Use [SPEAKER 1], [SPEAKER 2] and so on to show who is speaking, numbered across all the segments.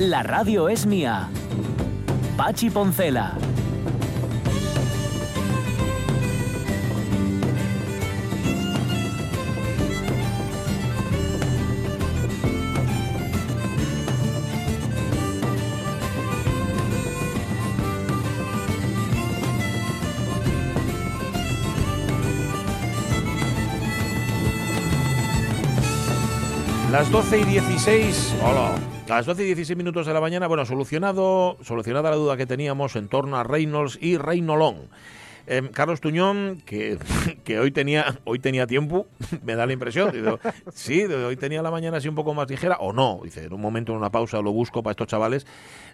[SPEAKER 1] La radio es mía. Pachi Poncela.
[SPEAKER 2] Las 12 y 16. Hola. A las 12 y 16 minutos de la mañana, bueno, solucionado, solucionada la duda que teníamos en torno a Reynolds y Reynolón. Em, Carlos Tuñón, que, que, hoy tenía hoy tenía tiempo, me da la impresión. Sí, hoy tenía la mañana así un poco más ligera, o no. Dice, en un momento, en una pausa, lo busco para estos chavales.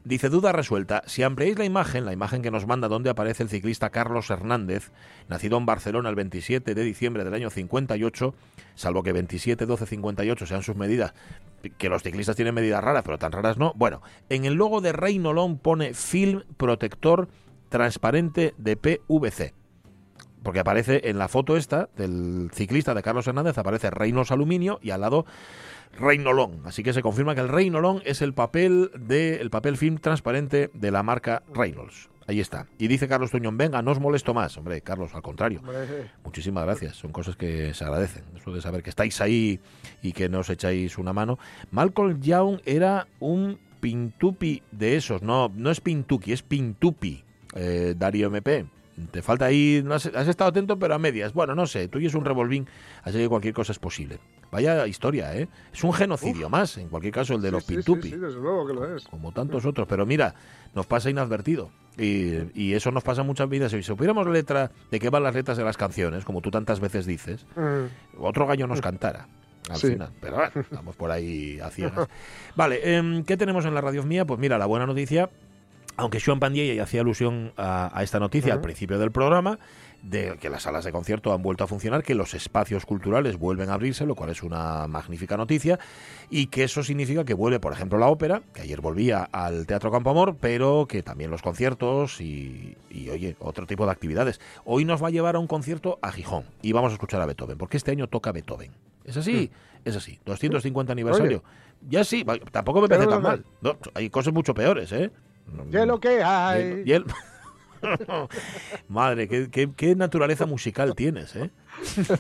[SPEAKER 2] Dice, duda resuelta. Si ampliáis la imagen, la imagen que nos manda donde aparece el ciclista Carlos Hernández, nacido en Barcelona el 27 de diciembre del año 58, salvo que 27, 12, 58 sean sus medidas, que los ciclistas tienen medidas raras, pero tan raras no. Bueno, en el logo de Reynolón pone film protector transparente de PVC. Porque aparece en la foto esta del ciclista de Carlos Hernández, aparece Reynolds Aluminio y al lado Reynolón. Así que se confirma que el Reynolón es el papel de el papel film transparente de la marca Reynolds. Ahí está. Y dice Carlos Tuñón, venga, no os molesto más. Hombre, Carlos, al contrario. Muchísimas gracias. Son cosas que se agradecen. Eso de saber que estáis ahí y que nos echáis una mano. Malcolm Young era un pintupi de esos. No, no es pintuki, es pintupi. Eh, Darío MP. Te falta ahí, no has, has, estado atento, pero a medias. Bueno, no sé, tú y es un revolvín, así que cualquier cosa es posible. Vaya historia, ¿eh? Es un genocidio Uf. más, en cualquier caso, el de
[SPEAKER 3] sí,
[SPEAKER 2] los
[SPEAKER 3] sí,
[SPEAKER 2] Pintupi.
[SPEAKER 3] Sí, sí, desde luego que lo es.
[SPEAKER 2] Como tantos otros, pero mira, nos pasa inadvertido. Y, y, eso nos pasa muchas vidas. Si supiéramos letra de qué van las letras de las canciones, como tú tantas veces dices, mm. otro gallo nos cantara al sí. final. Pero bueno, estamos por ahí a ciegas. Vale, eh, ¿qué tenemos en la radio mía? Pues mira, la buena noticia aunque Joan Pandiella hacía alusión a, a esta noticia uh -huh. al principio del programa, de que las salas de concierto han vuelto a funcionar, que los espacios culturales vuelven a abrirse, lo cual es una magnífica noticia, y que eso significa que vuelve, por ejemplo, la ópera, que ayer volvía al Teatro Campo Amor, pero que también los conciertos y, y, oye, otro tipo de actividades. Hoy nos va a llevar a un concierto a Gijón y vamos a escuchar a Beethoven, porque este año toca Beethoven. ¿Es así? Mm. Es así. 250 aniversario. Oye. Ya sí, tampoco me parece tan mal. No, hay cosas mucho peores, ¿eh?
[SPEAKER 3] ¿Qué lo que hay?
[SPEAKER 2] Y el... Madre, ¿qué, qué, qué, naturaleza musical tienes, ¿eh?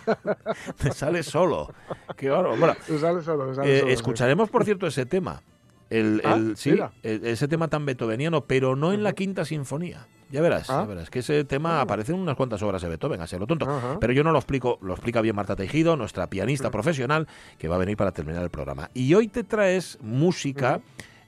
[SPEAKER 2] Te sale solo. Qué bueno, bueno
[SPEAKER 3] sale solo, sale
[SPEAKER 2] eh,
[SPEAKER 3] solo,
[SPEAKER 2] escucharemos, por cierto, ese tema. El,
[SPEAKER 3] ah,
[SPEAKER 2] el sí, el, ese tema tan beethoveniano, pero no en la quinta sinfonía. Ya verás,
[SPEAKER 3] ah.
[SPEAKER 2] ya verás, que ese tema
[SPEAKER 3] ah.
[SPEAKER 2] aparece en unas cuantas obras de Beethoven, así lo tonto. Pero yo no lo explico, lo explica bien Marta Tejido, nuestra pianista profesional, que va a venir para terminar el programa. Y hoy te traes música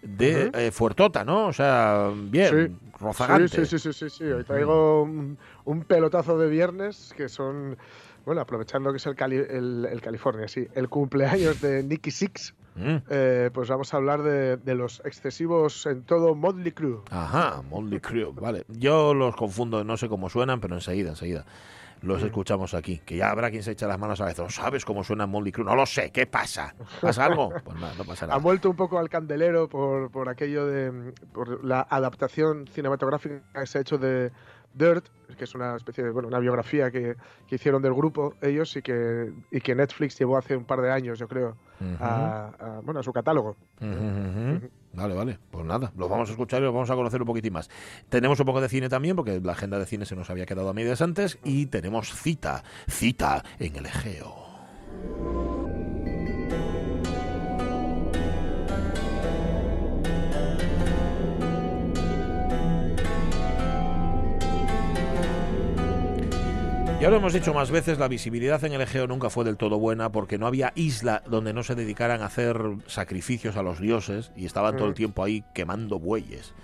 [SPEAKER 2] de uh -huh. eh, Fuertota, ¿no? O sea, bien,
[SPEAKER 3] sí.
[SPEAKER 2] rozagante.
[SPEAKER 3] Sí, sí, sí, sí, sí, Hoy traigo un, un, pelotazo de viernes que son, bueno, aprovechando que es el, Cali, el, el California, sí, el cumpleaños de Nicky Six. Mm. Eh, pues vamos a hablar de, de, los excesivos en todo Motley Crue.
[SPEAKER 2] Ajá, Motley Crue, vale. Yo los confundo, no sé cómo suenan, pero enseguida, enseguida los escuchamos aquí. Que ya habrá quien se echa las manos a la cabeza. ¿No sabes cómo suena Molly Crew? No lo sé. ¿Qué pasa? ¿Pasa algo? Pues nada, no pasa nada.
[SPEAKER 3] Han vuelto un poco al candelero por, por aquello de... por la adaptación cinematográfica que se ha hecho de Dirt, que es una especie de, bueno, una biografía que, que hicieron del grupo ellos y que, y que Netflix llevó hace un par de años, yo creo, uh -huh. a, a, bueno, a su catálogo.
[SPEAKER 2] Uh uh -huh. Vale, vale. Pues nada, los vamos a escuchar y los vamos a conocer un poquitín más. Tenemos un poco de cine también, porque la agenda de cine se nos había quedado a medias antes, y tenemos cita, cita en el Egeo. Ya lo hemos dicho más veces, la visibilidad en el Egeo nunca fue del todo buena porque no había isla donde no se dedicaran a hacer sacrificios a los dioses y estaban todo el tiempo ahí quemando bueyes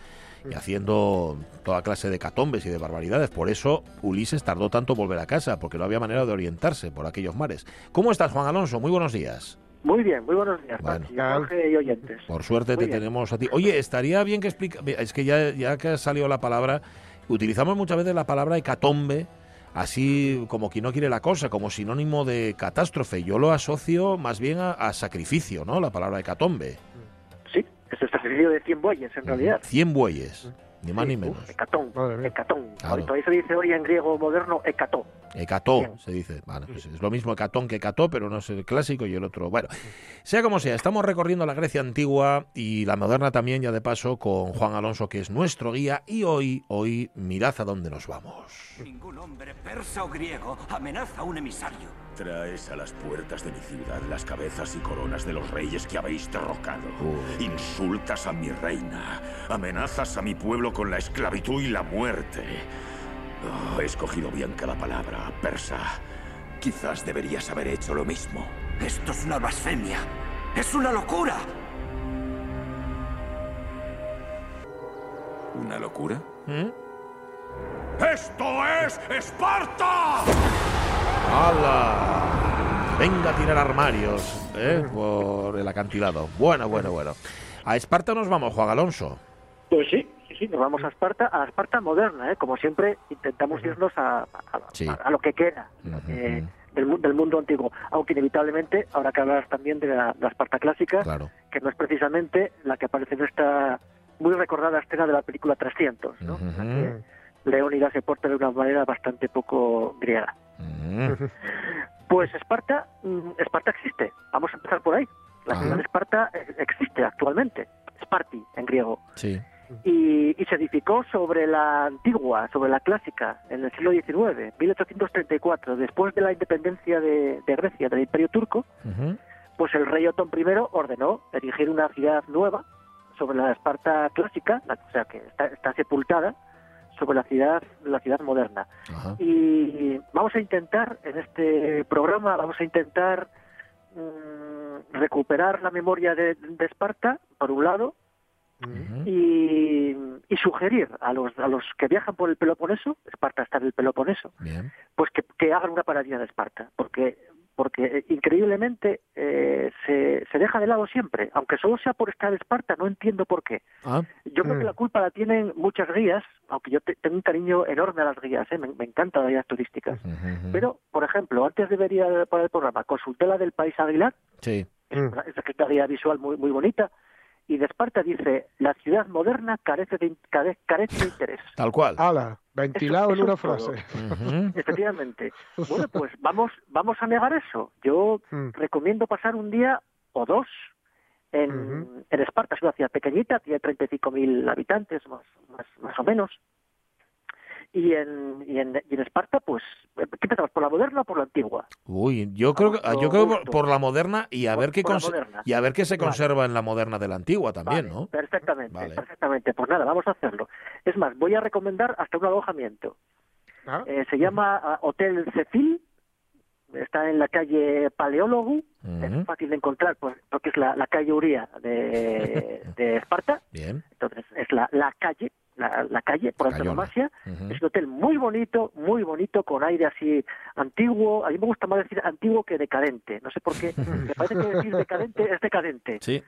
[SPEAKER 2] y haciendo toda clase de catombes y de barbaridades. Por eso Ulises tardó tanto en volver a casa, porque no había manera de orientarse por aquellos mares. ¿Cómo estás, Juan Alonso? Muy buenos días.
[SPEAKER 4] Muy bien, muy buenos días,
[SPEAKER 2] Bueno.
[SPEAKER 4] Jorge y oyentes.
[SPEAKER 2] Por suerte
[SPEAKER 4] Muy
[SPEAKER 2] te
[SPEAKER 4] bien.
[SPEAKER 2] tenemos a ti. Oye, estaría bien que explica. Es que ya, ya que ha salido la palabra, utilizamos muchas veces la palabra hecatombe, así como quien no quiere la cosa, como sinónimo de catástrofe. Yo lo asocio más bien a, a sacrificio, ¿no? La palabra hecatombe.
[SPEAKER 4] Sí, es el sacrificio de 100 bueyes, en realidad.
[SPEAKER 2] 100 bueyes, ni más
[SPEAKER 4] Sí,
[SPEAKER 2] ni
[SPEAKER 4] uf,
[SPEAKER 2] menos.
[SPEAKER 4] Hecatón, hecatón.
[SPEAKER 2] Claro.
[SPEAKER 4] Todavía se dice hoy en griego moderno hecató.
[SPEAKER 2] Hecató,
[SPEAKER 4] Bien.
[SPEAKER 2] se dice. Vale, pues es lo mismo hecatón que hecató, pero no es el clásico y el otro. Bueno, sea como sea, estamos recorriendo la Grecia antigua y la moderna también, ya de paso, con Juan Alonso, que es nuestro guía. Y hoy, hoy, mirad a dónde nos vamos.
[SPEAKER 5] Ningún hombre persa o griego amenaza a un emisario.
[SPEAKER 6] Traes a las puertas de mi ciudad las cabezas y coronas de los reyes que habéis derrocado.
[SPEAKER 2] Uy.
[SPEAKER 6] Insultas a mi reina. Amenazas a mi pueblo con la esclavitud y la muerte. Oh, he escogido bien cada palabra, persa. Quizás deberías haber hecho lo mismo.
[SPEAKER 5] Esto es una blasfemia. Es una locura.
[SPEAKER 6] ¿Una locura?
[SPEAKER 2] ¿Mm?
[SPEAKER 6] ¡Esto es Esparta!
[SPEAKER 2] ¡Hala! Venga a tirar armarios ¿eh? por el acantilado. Bueno, bueno, bueno. A Esparta nos vamos, Juan Alonso.
[SPEAKER 4] Pues sí, sí, sí, nos vamos a Esparta, a Esparta moderna, ¿eh? como siempre intentamos irnos a, a-
[SPEAKER 2] Sí.
[SPEAKER 4] a- a lo que queda eh, del, mu- del mundo antiguo, aunque inevitablemente habrá que hablar también de la, de la Esparta clásica,
[SPEAKER 2] Claro.
[SPEAKER 4] que no es precisamente la que aparece en esta muy recordada escena de la película 300, ¿no? Que Leónidas se porta de una manera bastante poco griega.
[SPEAKER 2] Mm.
[SPEAKER 4] Pues Esparta, mm, Esparta existe. Vamos a empezar por ahí. La ciudad de Esparta eh, existe actualmente. Sparti en griego.
[SPEAKER 2] Sí.
[SPEAKER 4] Y, y se edificó sobre la antigua, sobre la clásica, en el siglo XIX, 1834, después de la independencia de, de Grecia, del Imperio Turco, pues el rey Otón I ordenó erigir una ciudad nueva sobre la Esparta clásica, la- o sea que está, está sepultada sobre la ciudad, la ciudad moderna.
[SPEAKER 2] Ajá.
[SPEAKER 4] Y vamos a intentar, en este programa, vamos a intentar mm, recuperar la memoria de, de Esparta, por un lado, y, y sugerir a los, a los que viajan por el Peloponeso, Esparta está en el Peloponeso,
[SPEAKER 2] Bien.
[SPEAKER 4] pues que, que hagan una paradilla de Esparta, porque porque eh, increíblemente eh, se, se deja de lado siempre, aunque solo sea por estar en Esparta, no entiendo por qué.
[SPEAKER 2] Ah,
[SPEAKER 4] Yo creo
[SPEAKER 3] Mm.
[SPEAKER 4] que la culpa la tienen muchas guías, aunque yo te- tengo un cariño enorme a las guías, ¿eh? me, me encantan las guías turísticas. Pero, por ejemplo, antes de venir a- para el programa, consulté la del País Aguilar,
[SPEAKER 2] Sí.
[SPEAKER 4] es
[SPEAKER 3] Mm.
[SPEAKER 4] una, es una guía visual muy, muy bonita, y de Esparta dice, la ciudad moderna carece de, care- carece de interés.
[SPEAKER 2] Tal cual.
[SPEAKER 3] Ala, ventilado en
[SPEAKER 4] Eso-
[SPEAKER 3] una
[SPEAKER 4] eso
[SPEAKER 3] frase.
[SPEAKER 4] Efectivamente. Bueno, pues vamos, vamos a negar eso. Yo
[SPEAKER 3] Mm.
[SPEAKER 4] recomiendo pasar un día o dos en Esparta, es una ciudad pequeñita, tiene 35.000 habitantes más, más, más o menos. Y en, y, en, y en Esparta, pues, ¿qué empezamos? ¿Por la moderna o por la antigua?
[SPEAKER 2] Uy, yo creo que yo creo por, la moderna y a
[SPEAKER 4] Por-
[SPEAKER 2] ver qué y a ver qué se
[SPEAKER 4] Vale.
[SPEAKER 2] conserva en la moderna de la antigua también,
[SPEAKER 4] Vale,
[SPEAKER 2] ¿no?
[SPEAKER 4] Perfectamente,
[SPEAKER 2] Vale.
[SPEAKER 4] perfectamente. Pues nada, vamos a hacerlo. Es más, voy a recomendar hasta un alojamiento.
[SPEAKER 3] Ah,
[SPEAKER 4] Eh, se llama ah, Hotel Cecil, está en la calle Paleólogo, es fácil de encontrar pues, porque es la, la calle Uría de, de Esparta,
[SPEAKER 2] Bien.
[SPEAKER 4] entonces es la, la calle, la, la calle por antonomasia.
[SPEAKER 2] Ujú.
[SPEAKER 4] Es un hotel muy bonito, muy bonito, con aire así antiguo. A mí me gusta más decir antiguo que decadente. No sé por qué. Me parece que decir decadente es decadente.
[SPEAKER 2] Sí.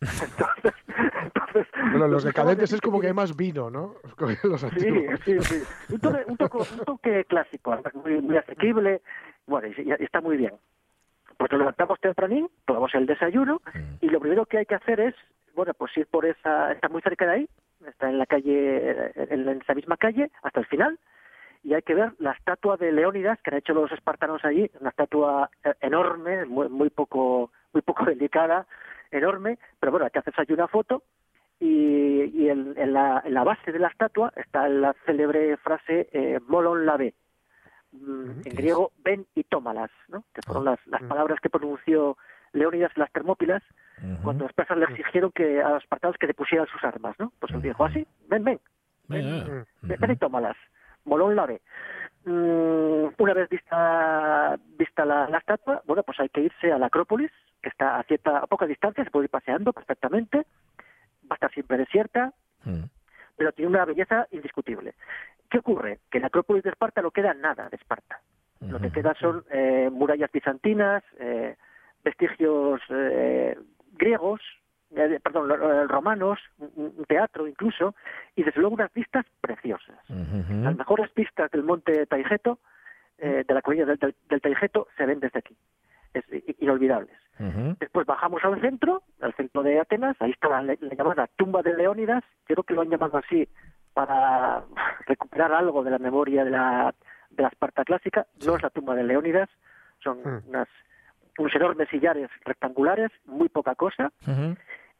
[SPEAKER 4] Entonces, entonces,
[SPEAKER 3] bueno, los decadentes es como que hay más vino, ¿no? Los
[SPEAKER 4] Sí, sí, sí. Un toque, un toque, un toque clásico, además muy, muy asequible. Bueno, y, y está muy bien. Pues nos levantamos tempranín, tomamos el desayuno
[SPEAKER 2] Mm.
[SPEAKER 4] y lo primero que hay que hacer es, bueno, pues ir por esa, está muy cerca de ahí, está en la calle, en, en esa misma calle, hasta el final, y hay que ver la estatua de Leónidas que han hecho los espartanos allí, una estatua eh, enorme, muy, muy poco, muy poco delicada, enorme, pero bueno, hay que hacerse allí una foto y, y en, en la, en la base de la estatua está la célebre frase eh, molon lave, mm,
[SPEAKER 2] ¿qué
[SPEAKER 4] en griego ven y tómalas, ¿no? que fueron
[SPEAKER 2] Ah.
[SPEAKER 4] las, las
[SPEAKER 3] Mm.
[SPEAKER 4] palabras que pronunció Leónidas en las Termópilas Cuando los persas le exigieron que a los espartanos que depusieran sus armas, ¿no? Pues él dijo así, ven, ven, ven, ven y tómalas. Molón la ve. Mm, una vez vista, vista la, la estatua, bueno, pues hay que irse a la Acrópolis, que está a cierta, a poca distancia, se puede ir paseando perfectamente, va a estar siempre desierta,
[SPEAKER 2] Mm.
[SPEAKER 4] pero tiene una belleza indiscutible. ¿Qué ocurre? Que en la Acrópolis de Esparta no queda nada de Esparta. Lo que queda son eh, murallas bizantinas, eh, vestigios eh, griegos, eh, perdón, lo- romanos, un, teatro incluso, y desde luego unas vistas preciosas. Las mejores vistas del monte Taigeto, eh, de la colina del, del, del Taigeto, se ven desde aquí. Es inolvidables. Después bajamos al centro, al centro de Atenas, ahí está la, la llamada tumba de Leónidas, creo que lo han llamado así para recuperar algo de la memoria de la, de la Esparta clásica, no es la tumba de Leónidas, son
[SPEAKER 3] Mm.
[SPEAKER 4] unas, unos enormes sillares rectangulares, muy poca cosa,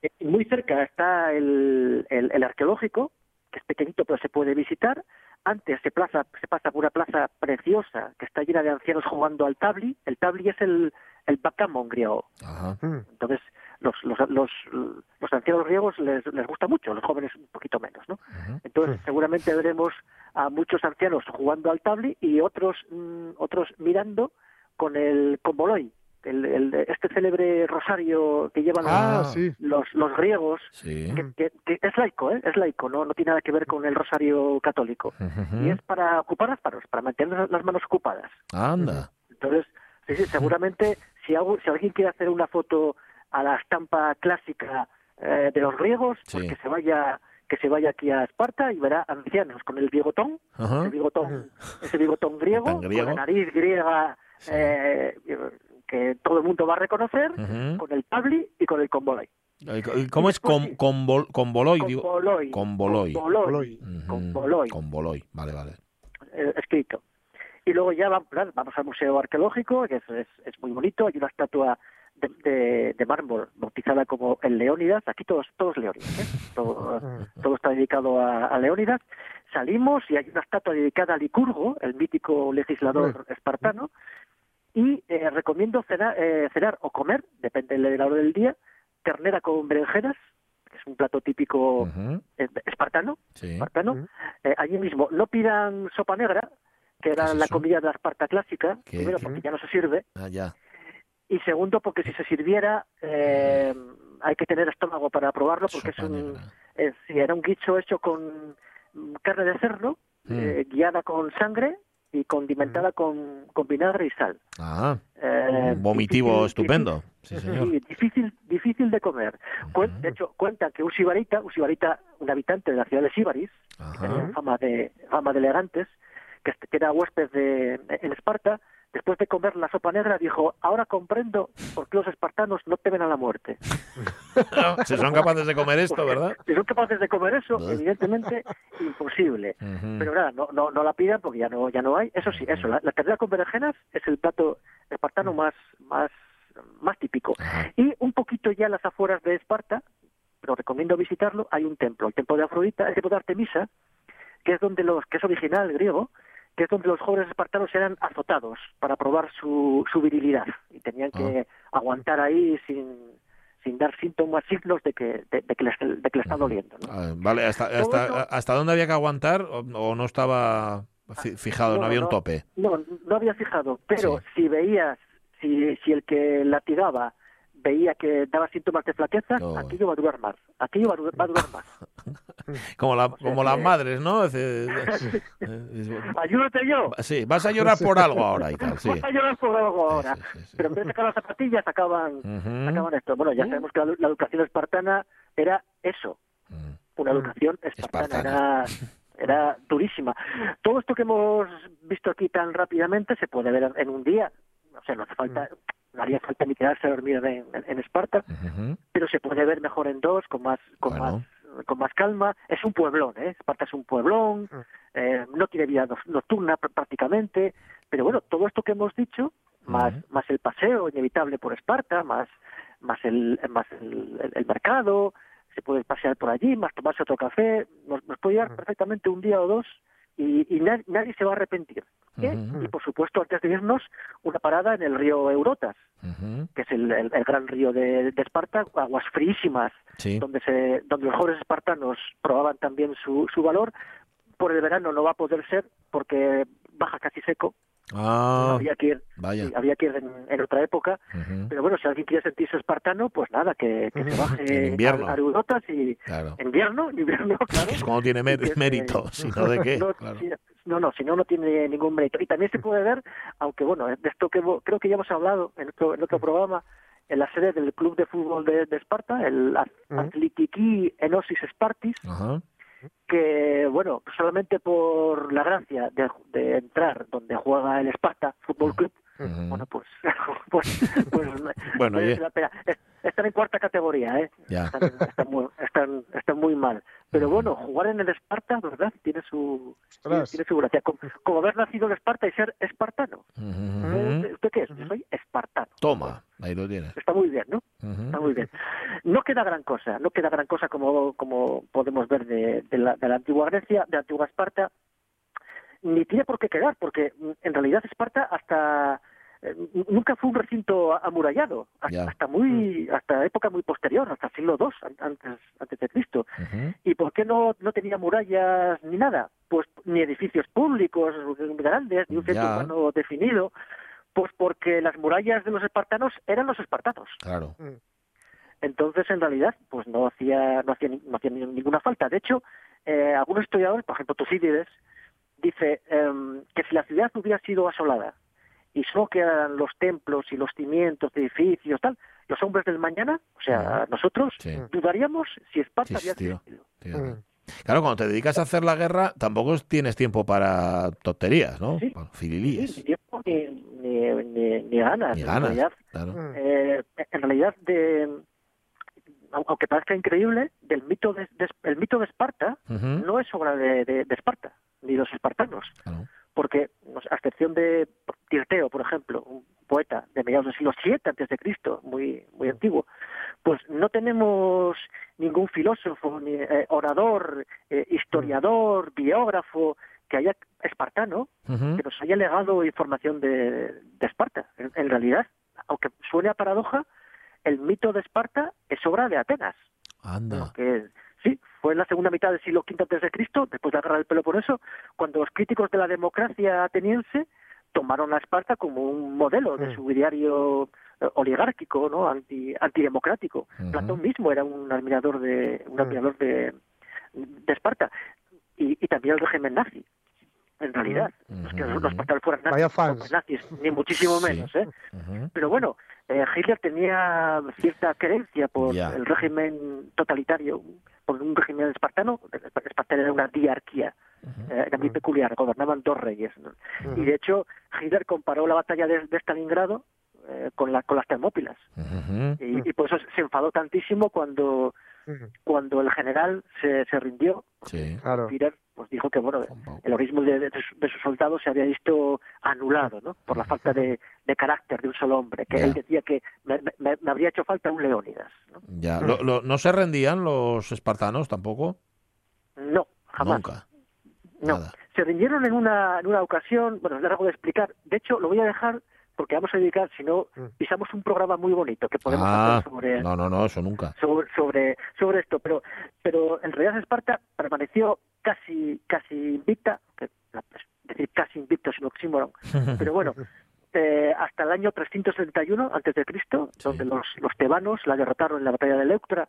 [SPEAKER 4] eh, muy cerca está el, el, el arqueológico, que es pequeñito pero se puede visitar. Antes se, plaza, se pasa por una plaza preciosa que está llena de ancianos jugando al tabli. El tabli es el, el backgammon griego.
[SPEAKER 2] Ajá.
[SPEAKER 3] Mm.
[SPEAKER 4] Entonces, los, los, los, los ancianos griegos les, les gusta mucho, los jóvenes un poquito menos, ¿no? Entonces, seguramente veremos a muchos ancianos jugando al tabli y otros mm, otros mirando con el convoloi, el, el- este célebre rosario que llevan los-
[SPEAKER 3] Ah, sí.
[SPEAKER 4] los, los griegos,
[SPEAKER 2] Sí.
[SPEAKER 4] que, que- que es laico, ¿eh? es laico, no, no tiene nada que ver con el rosario católico. Y es para ocupar las manos, para mantener las- manos ocupadas.
[SPEAKER 2] Anda.
[SPEAKER 4] Entonces, sí, sí, seguramente si, algo- si alguien quiere hacer una foto a la estampa clásica eh, de los griegos, pues que se vaya que se vaya aquí a Esparta y verá ancianos con el bigotón,
[SPEAKER 2] Ajá.
[SPEAKER 4] ese bigotón, ese bigotón griego, con la nariz griega
[SPEAKER 2] Sí.
[SPEAKER 4] eh, que todo el mundo va a reconocer, con el tabli y con el convoloi.
[SPEAKER 2] ¿Y ¿Cómo es con, con, bol- con?
[SPEAKER 4] Convoloi.
[SPEAKER 2] Convoloi.
[SPEAKER 4] Convoloi.
[SPEAKER 2] Boloy. Vale, vale.
[SPEAKER 4] eh, escrito. Y luego ya vamos al Museo Arqueológico, que es, es, es muy bonito, hay una estatua de, de, de mármol bautizada como el Leónidas, aquí todos todos Leónidas, ¿eh? todo, todo está dedicado a, a Leónidas. Salimos y hay una estatua dedicada a Licurgo, el mítico legislador espartano, y eh, recomiendo cenar, eh, cenar o comer, depende de la hora del día, ternera con berenjenas, que es un plato típico eh, espartano,
[SPEAKER 2] Sí.
[SPEAKER 4] espartano. Eh, allí mismo no pidan sopa negra, que
[SPEAKER 2] ¿Qué
[SPEAKER 4] era
[SPEAKER 2] es
[SPEAKER 4] la comida de la Esparta clásica,
[SPEAKER 2] ¿Qué?
[SPEAKER 4] primero porque ya no se sirve,
[SPEAKER 2] Ah, ya.
[SPEAKER 4] y segundo porque si se sirviera eh, hay que tener estómago para probarlo, porque es
[SPEAKER 2] Sopa
[SPEAKER 4] un,
[SPEAKER 2] negra.
[SPEAKER 4] es- era un guicho hecho con mm, carne de cerdo,
[SPEAKER 2] Mm.
[SPEAKER 4] eh, guiada con sangre y condimentada con, con vinagre y sal.
[SPEAKER 2] Ah,
[SPEAKER 4] Eh,
[SPEAKER 2] un vomitivo
[SPEAKER 4] difícil-
[SPEAKER 2] estupendo. Sí,
[SPEAKER 4] difícil-
[SPEAKER 2] señor.
[SPEAKER 4] sí, difícil, difícil de comer. De hecho, cuenta que un sibarita, un sibarita, un habitante de la ciudad de Sibaris, que
[SPEAKER 2] Ajá.
[SPEAKER 4] tenían fama de, fama de elegantes, que era huésped de, en Esparta, después de comer la sopa negra dijo, ahora comprendo por qué los espartanos no temen a la muerte.
[SPEAKER 2] Si son capaces de comer esto, ¿verdad?
[SPEAKER 4] Si son capaces de comer eso, evidentemente imposible. Pero nada, no, no, no la pidan porque ya no, ya no hay. Eso sí, eso, la, la ternera con berenjenas es el plato espartano más, más, más típico. Y un poquito ya las afueras de Esparta, pero recomiendo visitarlo, hay un templo, el templo de Afrodita, el templo de Artemisa, que es donde los, que es original griego, que es donde los jóvenes espartanos eran azotados para probar su, su virilidad y tenían que aguantar ahí sin, sin dar síntomas, signos de que, de, de que, les, de que les está doliendo. ¿no?
[SPEAKER 2] Ah, Vale, ¿hasta, hasta,
[SPEAKER 4] eso-
[SPEAKER 2] hasta dónde había que aguantar o, o no estaba fi- fijado, no,
[SPEAKER 4] No,
[SPEAKER 2] había un
[SPEAKER 4] no.
[SPEAKER 2] tope?
[SPEAKER 4] No, no había fijado, pero
[SPEAKER 2] Sí.
[SPEAKER 4] si veías, si, si el que latigaba veía que daba síntomas de flaqueza,
[SPEAKER 2] No.
[SPEAKER 4] aquello va a durar más, aquello va a durar, va a durar más.
[SPEAKER 2] Como, la,
[SPEAKER 4] sea
[SPEAKER 2] como las
[SPEAKER 4] que-
[SPEAKER 2] madres, ¿no?
[SPEAKER 4] Ayúdate yo.
[SPEAKER 2] Sí, vas a llorar por algo ahora y tal, sí.
[SPEAKER 4] Vas a llorar por algo ahora.
[SPEAKER 2] Sí, sí, sí, sí.
[SPEAKER 4] Pero en vez de sacar las zapatillas, sacaban,
[SPEAKER 2] Ujú.
[SPEAKER 4] sacaban esto. Bueno, ya
[SPEAKER 2] Uh.
[SPEAKER 4] sabemos que la, la educación espartana era eso,
[SPEAKER 2] Mm.
[SPEAKER 4] una
[SPEAKER 3] Mm.
[SPEAKER 4] educación espartana,
[SPEAKER 2] Espartana.
[SPEAKER 4] Era, era durísima. Todo esto que hemos visto aquí tan rápidamente se puede ver en un día. O sea, no hace falta, no haría falta ni quedarse a dormir en, en- en Esparta, pero se puede ver mejor en dos, con más, con
[SPEAKER 2] Bueno.
[SPEAKER 4] más, con más calma. Es un pueblón, ¿eh? Esparta es un pueblón,
[SPEAKER 3] Mm.
[SPEAKER 4] eh, no tiene vida no- nocturna pr- prácticamente, pero bueno, todo esto que hemos dicho, más, más el paseo inevitable por Esparta, más, más el, más el, el- el mercado, se puede pasear por allí, más tomarse otro café, nos, nos puede llevar
[SPEAKER 3] Mm.
[SPEAKER 4] perfectamente un día o dos y, y na- nadie se va a arrepentir. ¿eh? Y por supuesto, antes de irnos, una parada en el río Eurotas, que es el, el- el gran río de, de Esparta, aguas fríísimas,
[SPEAKER 2] Sí.
[SPEAKER 4] donde se donde los jóvenes espartanos probaban también su, su valor. Por el verano no va a poder ser porque baja casi seco.
[SPEAKER 2] Ah,
[SPEAKER 4] había que ir,
[SPEAKER 2] vaya.
[SPEAKER 4] sí, había que ir en, en otra época. Pero bueno, si alguien quiere sentirse espartano, pues nada, que, que se baje
[SPEAKER 2] En invierno.
[SPEAKER 4] a, a Eurotas y
[SPEAKER 2] Claro.
[SPEAKER 4] invierno, invierno, claro.
[SPEAKER 2] Pues como tiene mé-
[SPEAKER 4] que-
[SPEAKER 2] mérito, sino de qué.
[SPEAKER 4] no,
[SPEAKER 2] Claro.
[SPEAKER 4] si- no, no, si no, no tiene ningún mérito. Y también se puede ver, aunque bueno, de esto que creo que ya hemos hablado en otro, en otro programa, en la sede del club de fútbol de, de Esparta, el
[SPEAKER 3] Mm.
[SPEAKER 4] Atletiki Enosis Spartis,
[SPEAKER 2] Ajá.
[SPEAKER 4] Que, bueno, solamente por la gracia de, de entrar donde juega el Esparta Fútbol Club, Bueno, pues, pues, pues
[SPEAKER 2] Bueno, oye.
[SPEAKER 4] la pena. Es- Están en cuarta categoría, ¿eh?
[SPEAKER 2] Ya.
[SPEAKER 4] Están, están muy, están, están muy mal. Pero bueno, jugar en el Esparta, ¿verdad? Tiene su, tiene su gracia. Como, como haber nacido en Esparta y ser espartano. ¿Eh? ¿Usted qué es? Yo soy espartano.
[SPEAKER 2] Toma, ahí lo tienes.
[SPEAKER 4] Está muy bien, ¿no? Está muy bien. No queda gran cosa, no queda gran cosa como, como podemos ver de, de la, de la antigua Grecia, de la antigua Esparta, ni tiene por qué quedar, porque mm, en realidad Esparta hasta eh, nunca fue un recinto amurallado, hasta, muy hasta época muy posterior, hasta siglo II an- antes antes de Cristo. ¿Y por qué no, no tenía murallas ni nada? Pues ni edificios públicos grandes, ni un centro urbano definido. Pues porque las murallas de los espartanos eran los espartanos.
[SPEAKER 2] Claro.
[SPEAKER 4] Entonces, en realidad, pues no hacía, no hacía, no hacía ni- ninguna falta. De hecho, eh, algunos historiadores, por ejemplo Tucídides, dice em, que si la ciudad hubiera sido asolada y solo quedaran los templos y los cimientos de edificios, tal, los hombres del mañana, o sea, nosotros,
[SPEAKER 2] Sí.
[SPEAKER 4] dudaríamos si Esparta
[SPEAKER 2] Sí,
[SPEAKER 4] había
[SPEAKER 2] tío. Tío.
[SPEAKER 3] Mm.
[SPEAKER 2] Claro, cuando te dedicas a hacer la guerra, tampoco tienes tiempo para tonterías, ¿no?
[SPEAKER 4] Sí. Ni
[SPEAKER 2] fililíes.
[SPEAKER 4] tiempo ni, ni, ni- ni ganas.
[SPEAKER 2] Ni
[SPEAKER 4] En realidad,
[SPEAKER 2] Claro.
[SPEAKER 4] Eh, en realidad de aunque parezca increíble del mito de, de- el mito de Esparta no es obra de, de- de Esparta ni de los espartanos
[SPEAKER 2] Claro.
[SPEAKER 4] porque a excepción de Tirteo por ejemplo un poeta de mediados del siglo VII antes de Cristo muy muy antiguo pues no tenemos ningún filósofo ni eh, orador eh, historiador biógrafo que haya espartano que nos haya legado información de, de Esparta. En, en realidad, aunque suene a paradoja, el mito de Esparta es obra de Atenas.
[SPEAKER 2] Anda.
[SPEAKER 4] Que sí, fue en la segunda mitad del siglo V antes de Cristo, después de la guerra del Peloponeso, cuando los críticos de la democracia ateniense tomaron a Esparta como un modelo de su ideario eh, oligárquico, ¿no? Anti, antidemocrático. Platón mismo era un admirador de un admirador de, de Esparta y, y también el régimen nazi. En realidad, no es que
[SPEAKER 2] Ujú.
[SPEAKER 4] los espartanos fueran nazis, nazis, ni muchísimo
[SPEAKER 2] Sí.
[SPEAKER 4] menos, ¿eh? Pero bueno, eh, Hitler tenía cierta creencia por el régimen totalitario, por un régimen espartano. Esparta era una diarquía, eh, era muy peculiar, gobernaban dos reyes. ¿no? Y de hecho, Hitler comparó la batalla de, de Stalingrado eh, con, la, con las Termópilas. Y, y por eso se enfadó tantísimo cuando. Cuando el general se, se rindió.
[SPEAKER 2] Sí.
[SPEAKER 3] Claro.
[SPEAKER 4] Pues dijo que bueno el heroísmo de, de sus- de sus soldados se había visto anulado ¿no? por la falta de, de carácter de un solo hombre que
[SPEAKER 2] Ya.
[SPEAKER 4] él decía que me, me- me habría hecho falta un Leónidas ¿no?
[SPEAKER 2] Ya. Lo- lo- ¿No se rendían los espartanos tampoco?
[SPEAKER 4] no jamás
[SPEAKER 2] Nunca.
[SPEAKER 4] no
[SPEAKER 2] Nada.
[SPEAKER 4] se rindieron en una en una ocasión bueno es largo de explicar de hecho lo voy a dejar porque vamos a dedicar si no
[SPEAKER 3] Mm.
[SPEAKER 4] pisamos un programa muy bonito que podemos
[SPEAKER 2] Ah,
[SPEAKER 4] hacer sobre
[SPEAKER 2] no, no, no, eso nunca.
[SPEAKER 4] sobre, sobre, sobre esto, pero, pero en realidad Esparta permaneció casi, casi invicta, que, es decir, casi invicto es un oxímoron, pero bueno, eh, hasta el año 371 antes de Cristo, donde los, los tebanos la derrotaron en la batalla de Leuctra,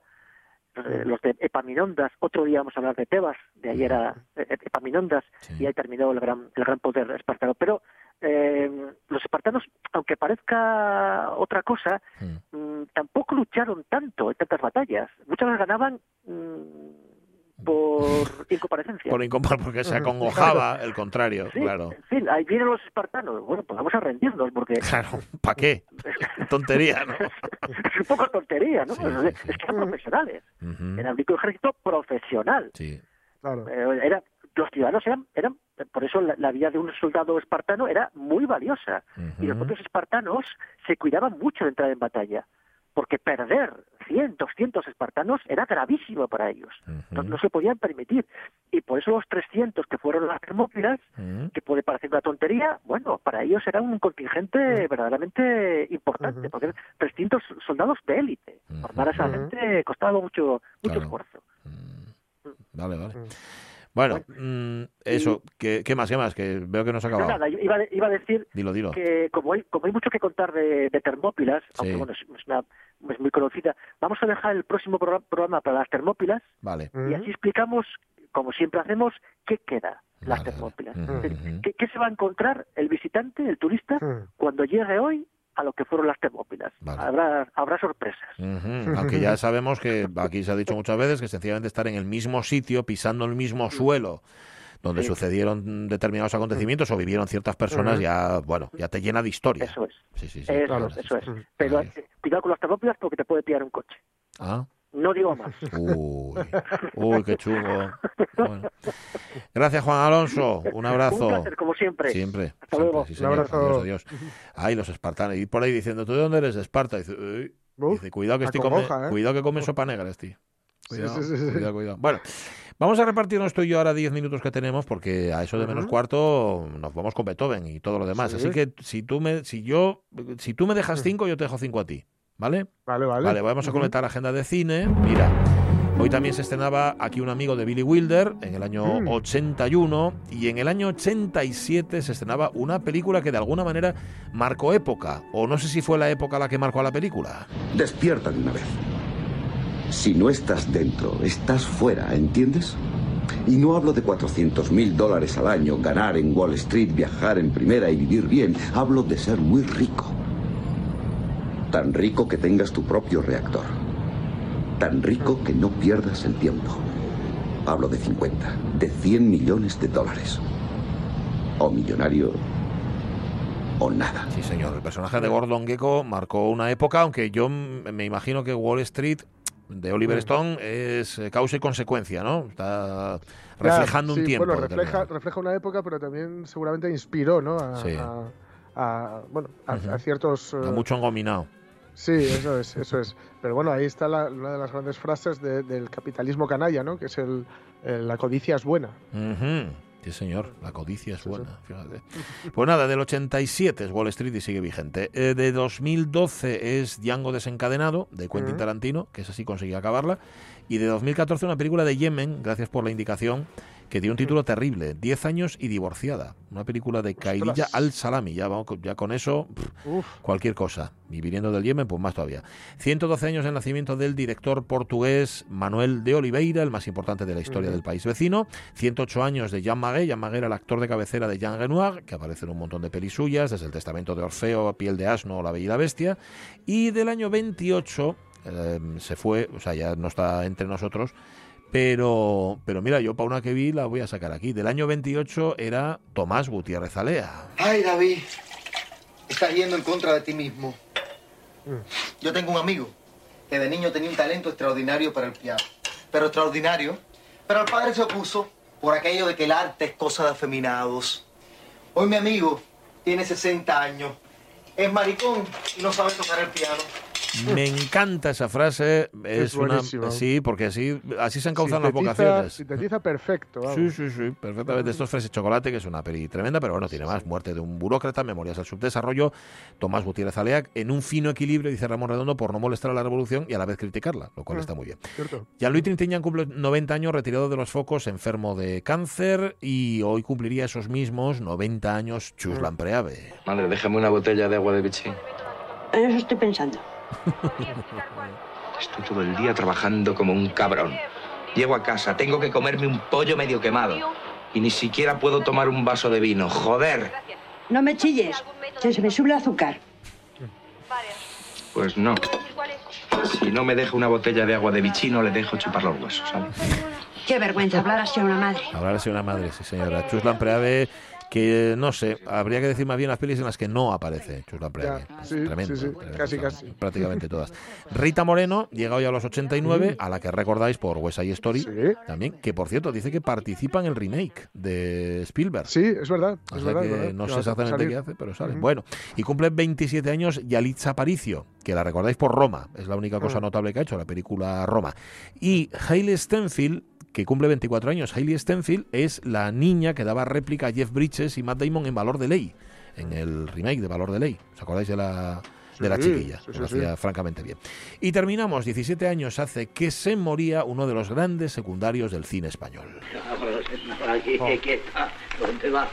[SPEAKER 4] eh, los de Epaminondas, otro día vamos a hablar de Tebas, de ahí era eh, Epaminondas,
[SPEAKER 2] Sí.
[SPEAKER 4] y ahí terminó el gran, el gran poder espartano. Pero eh, los espartanos, aunque parezca otra cosa,
[SPEAKER 2] Mm.
[SPEAKER 4] mm, tampoco lucharon tanto en tantas batallas. Muchas las ganaban mm, por incomparecencia.
[SPEAKER 2] Por incompar, porque se acongojaba el contrario,
[SPEAKER 4] Sí,
[SPEAKER 2] claro.
[SPEAKER 4] En fin, ahí vienen los espartanos. Bueno, pues vamos a rendirnos porque
[SPEAKER 2] Claro, ¿para qué? Tontería, ¿no?
[SPEAKER 4] es un poco tontería, ¿no?
[SPEAKER 2] Sí,
[SPEAKER 4] es,
[SPEAKER 2] sí, sí.
[SPEAKER 4] que eran profesionales.
[SPEAKER 2] Ujú.
[SPEAKER 4] Era un ejército profesional.
[SPEAKER 2] Sí.
[SPEAKER 3] Claro.
[SPEAKER 4] Eh, era, los ciudadanos eran, eran, por eso la, la vida de un soldado espartano era muy valiosa. Y los propios espartanos se cuidaban mucho de entrar en batalla, porque perder 100, 200 espartanos era gravísimo para ellos. No,
[SPEAKER 2] Ujú.
[SPEAKER 4] no se podían permitir. Y por eso los 300 que fueron las Termópilas, que puede parecer una tontería, bueno, para ellos era un contingente verdaderamente importante, porque eran 300 soldados de élite. Formar a esa gente costaba mucho, mucho
[SPEAKER 2] Claro.
[SPEAKER 4] esfuerzo.
[SPEAKER 2] Vale, vale. Bueno, mm, eso, ¿qué, qué más, qué más? Que veo que no se ha
[SPEAKER 4] Pero
[SPEAKER 2] acabado.
[SPEAKER 4] nada, yo iba, iba a decir
[SPEAKER 2] Dilo, dilo.
[SPEAKER 4] que como hay, como hay mucho que contar de, de Termópilas, aunque bueno, es, es una- es muy conocida, vamos a dejar el próximo pro- programa para las Termópilas
[SPEAKER 2] Vale.
[SPEAKER 4] y así explicamos, como siempre hacemos, qué queda las
[SPEAKER 2] Vale,
[SPEAKER 4] Termópilas. ¿Qué, qué se va a encontrar el visitante, el turista, cuando llegue hoy a lo que fueron las Termópilas.
[SPEAKER 2] Vale.
[SPEAKER 4] Habrá, habrá sorpresas.
[SPEAKER 2] Aunque ya sabemos que aquí se ha dicho muchas veces que sencillamente estar en el mismo sitio, pisando el mismo suelo donde
[SPEAKER 4] Sí.
[SPEAKER 2] sucedieron determinados acontecimientos o vivieron ciertas personas, ya, bueno, ya te llena de historia.
[SPEAKER 4] Eso es.
[SPEAKER 2] Sí, sí, sí.
[SPEAKER 4] Eso,
[SPEAKER 3] claro.
[SPEAKER 4] es, eso es. Pero cuidado con las Termópilas porque te puede pillar un coche.
[SPEAKER 2] Ah,
[SPEAKER 4] No digo más.
[SPEAKER 2] uy, uy, qué chungo. Bueno. Gracias, Juan Alonso. Un abrazo.
[SPEAKER 4] Un placer, como siempre.
[SPEAKER 2] Siempre.
[SPEAKER 4] Hasta
[SPEAKER 2] siempre,
[SPEAKER 4] luego.
[SPEAKER 2] sí,
[SPEAKER 3] Un abrazo.
[SPEAKER 2] Adiós, adiós. Ay, los espartanos. Y por ahí diciendo, ¿tú de dónde eres? De Esparta. Dice, "Uy".
[SPEAKER 3] Uf,
[SPEAKER 2] Dice, cuidado que estoy come-
[SPEAKER 3] ¿eh?
[SPEAKER 2] cuidado que comen sopa negra, este. Cuidado,
[SPEAKER 3] sí, sí, sí.
[SPEAKER 2] cuidado, cuidado. Bueno, vamos a repartirnos tú y yo ahora 10 minutos que tenemos porque a eso de menos cuarto nos vamos con Beethoven y todo lo demás.
[SPEAKER 3] Sí.
[SPEAKER 2] Así que si tú me si yo si tú me dejas cinco, yo te dejo cinco a ti, ¿vale?
[SPEAKER 3] Vale, vale.
[SPEAKER 2] Vale, vamos a comentar agenda de cine. Mira, hoy también se estrenaba aquí un amigo de Billy Wilder en el año
[SPEAKER 3] Mm.
[SPEAKER 2] 81 y en el año 87 se estrenaba una película que de alguna manera marcó época, o no sé si fue la época la que marcó a la película.
[SPEAKER 7] Despierta de una vez. Si no estás dentro, estás fuera, ¿entiendes? Y no hablo de 400 mil dólares al año, ganar en Wall Street, viajar en primera y vivir bien. Hablo de ser muy rico. Tan rico que tengas tu propio reactor. Tan rico que no pierdas el tiempo. Hablo de 50, de 100 millones de dólares. O millonario o nada.
[SPEAKER 2] Sí, señor. El personaje de Gordon Gecko marcó una época, aunque yo me imagino que Wall Street de Oliver. Stone es eh, causa y consecuencia, ¿no? Está reflejando un
[SPEAKER 3] sí,
[SPEAKER 2] tiempo.
[SPEAKER 3] Bueno, refleja, refleja una época, pero también seguramente inspiró, ¿no? A,
[SPEAKER 2] Sí.
[SPEAKER 3] a- a- bueno, a, ciertos.
[SPEAKER 2] Está
[SPEAKER 3] eh,
[SPEAKER 2] mucho engominado.
[SPEAKER 3] Sí, eso es, eso es. Pero bueno, ahí está la- una de las grandes frases de- del capitalismo canalla, ¿no? Que es el, el- la codicia es buena.
[SPEAKER 2] Ujú. Sí, señor, la codicia es buena, fíjate. Pues nada, del 87 es Wall Street y sigue vigente. Eh, de 2012 es Django desencadenado, de Quentin
[SPEAKER 3] Ujú.
[SPEAKER 2] Tarantino, que esa sí conseguía acabarla. Y de 2014 una película de Yemen, gracias por la indicación, que tiene un título terrible, 10 años y divorciada. Una película de Kairilla
[SPEAKER 3] Ostras.
[SPEAKER 2] al-Salami, ya, vamos, ya con eso... pff, cualquier cosa. Y viniendo del Yemen, pues más todavía. 112 años del nacimiento del director portugués Manuel de Oliveira, el más importante de la historia del país vecino. 108 años de Jean Maguet. Jean Maguet era el actor de cabecera de Jean Renoir, que aparece en un montón de pelis suyas, desde El Testamento de Orfeo, Piel de Asno o La Bella y la Bestia. Y del año 28 eh, se fue, o sea, ya no está entre nosotros. Pero, pero mira, yo para una que vi la voy a sacar aquí. Del año 28 era Tomás Gutiérrez Alea.
[SPEAKER 8] Ay, David, estás yendo en contra de ti mismo. Yo tengo un amigo que de niño tenía un talento extraordinario para el piano. Pero extraordinario. Pero el padre se opuso por aquello de que el arte es cosa de afeminados. Hoy mi amigo tiene 60 años, es maricón y no sabe tocar el piano.
[SPEAKER 2] Me encanta esa frase. Es,
[SPEAKER 3] Es
[SPEAKER 2] una sí, porque así así se encauzan las
[SPEAKER 3] sintetiza-
[SPEAKER 2] vocaciones.
[SPEAKER 3] Sintetiza perfecto. vamos.
[SPEAKER 2] Sí, sí, sí, perfectamente. Esto es Fresa Chocolate, que es una peli tremenda, pero bueno, tiene más. Muerte de un burócrata, Memorias del subdesarrollo, Tomás Gutiérrez Aleac, en un fino equilibrio, dice Ramón Redondo, por no molestar a la revolución y a la vez criticarla, lo cual
[SPEAKER 3] Mm.
[SPEAKER 2] está muy bien.
[SPEAKER 3] Cierto.
[SPEAKER 2] Jean-Louis Trintignant cumple 90 años, retirado de los focos, enfermo de cáncer, y hoy cumpliría esos mismos 90 años Chuslan Preave.
[SPEAKER 9] Madre, déjame una botella de agua de bichín.
[SPEAKER 10] En eso estoy pensando.
[SPEAKER 9] Estoy todo el día trabajando como un cabrón. Llego a casa, tengo que comerme un pollo medio quemado. Y ni siquiera puedo tomar un vaso de vino. Joder.
[SPEAKER 10] No me chilles, que se me sube el azúcar.
[SPEAKER 9] Pues no. Si no me deja una botella de agua de bichino, le dejo chupar los huesos, ¿sabes?
[SPEAKER 10] Qué vergüenza hablar así a una madre.
[SPEAKER 2] Hablar así de una madre, sí señora. Chuslan Preave, que no sé, habría que decir más bien las pelis en las que no aparece Chuslan Preave.
[SPEAKER 3] Ya, sí,
[SPEAKER 2] Tremendo,
[SPEAKER 3] sí, sí,
[SPEAKER 2] tremendo,
[SPEAKER 3] casi, casi.
[SPEAKER 2] Prácticamente todas. Rita Moreno llega hoy a los 89, a la que recordáis por West Side Story
[SPEAKER 3] Sí.
[SPEAKER 2] también, que por cierto dice que participa en el remake de Spielberg.
[SPEAKER 3] Sí, es verdad.
[SPEAKER 2] O
[SPEAKER 3] es verdad,
[SPEAKER 2] que
[SPEAKER 3] es verdad.
[SPEAKER 2] no sé exactamente
[SPEAKER 3] salir.
[SPEAKER 2] qué hace, pero sale. Bueno, y cumple 27 años Yalitza Aparicio, que la recordáis por Roma, es la única cosa
[SPEAKER 3] Mm.
[SPEAKER 2] notable que ha hecho, la película Roma. Y Hailey Stenfield, que cumple 24 años, Hailey Stenfield es la niña que daba réplica a Jeff Bridges y Matt Damon en Valor de Ley, en el remake de Valor de Ley. ¿Os acordáis de la, de la
[SPEAKER 3] Sí,
[SPEAKER 2] chiquilla?
[SPEAKER 3] sí,
[SPEAKER 2] que
[SPEAKER 3] sí,
[SPEAKER 2] lo
[SPEAKER 3] sí.
[SPEAKER 2] hacía francamente bien. Y terminamos, 17 años hace que se moría uno de los grandes secundarios del cine español.
[SPEAKER 11] Aquí. ¿Dónde vas?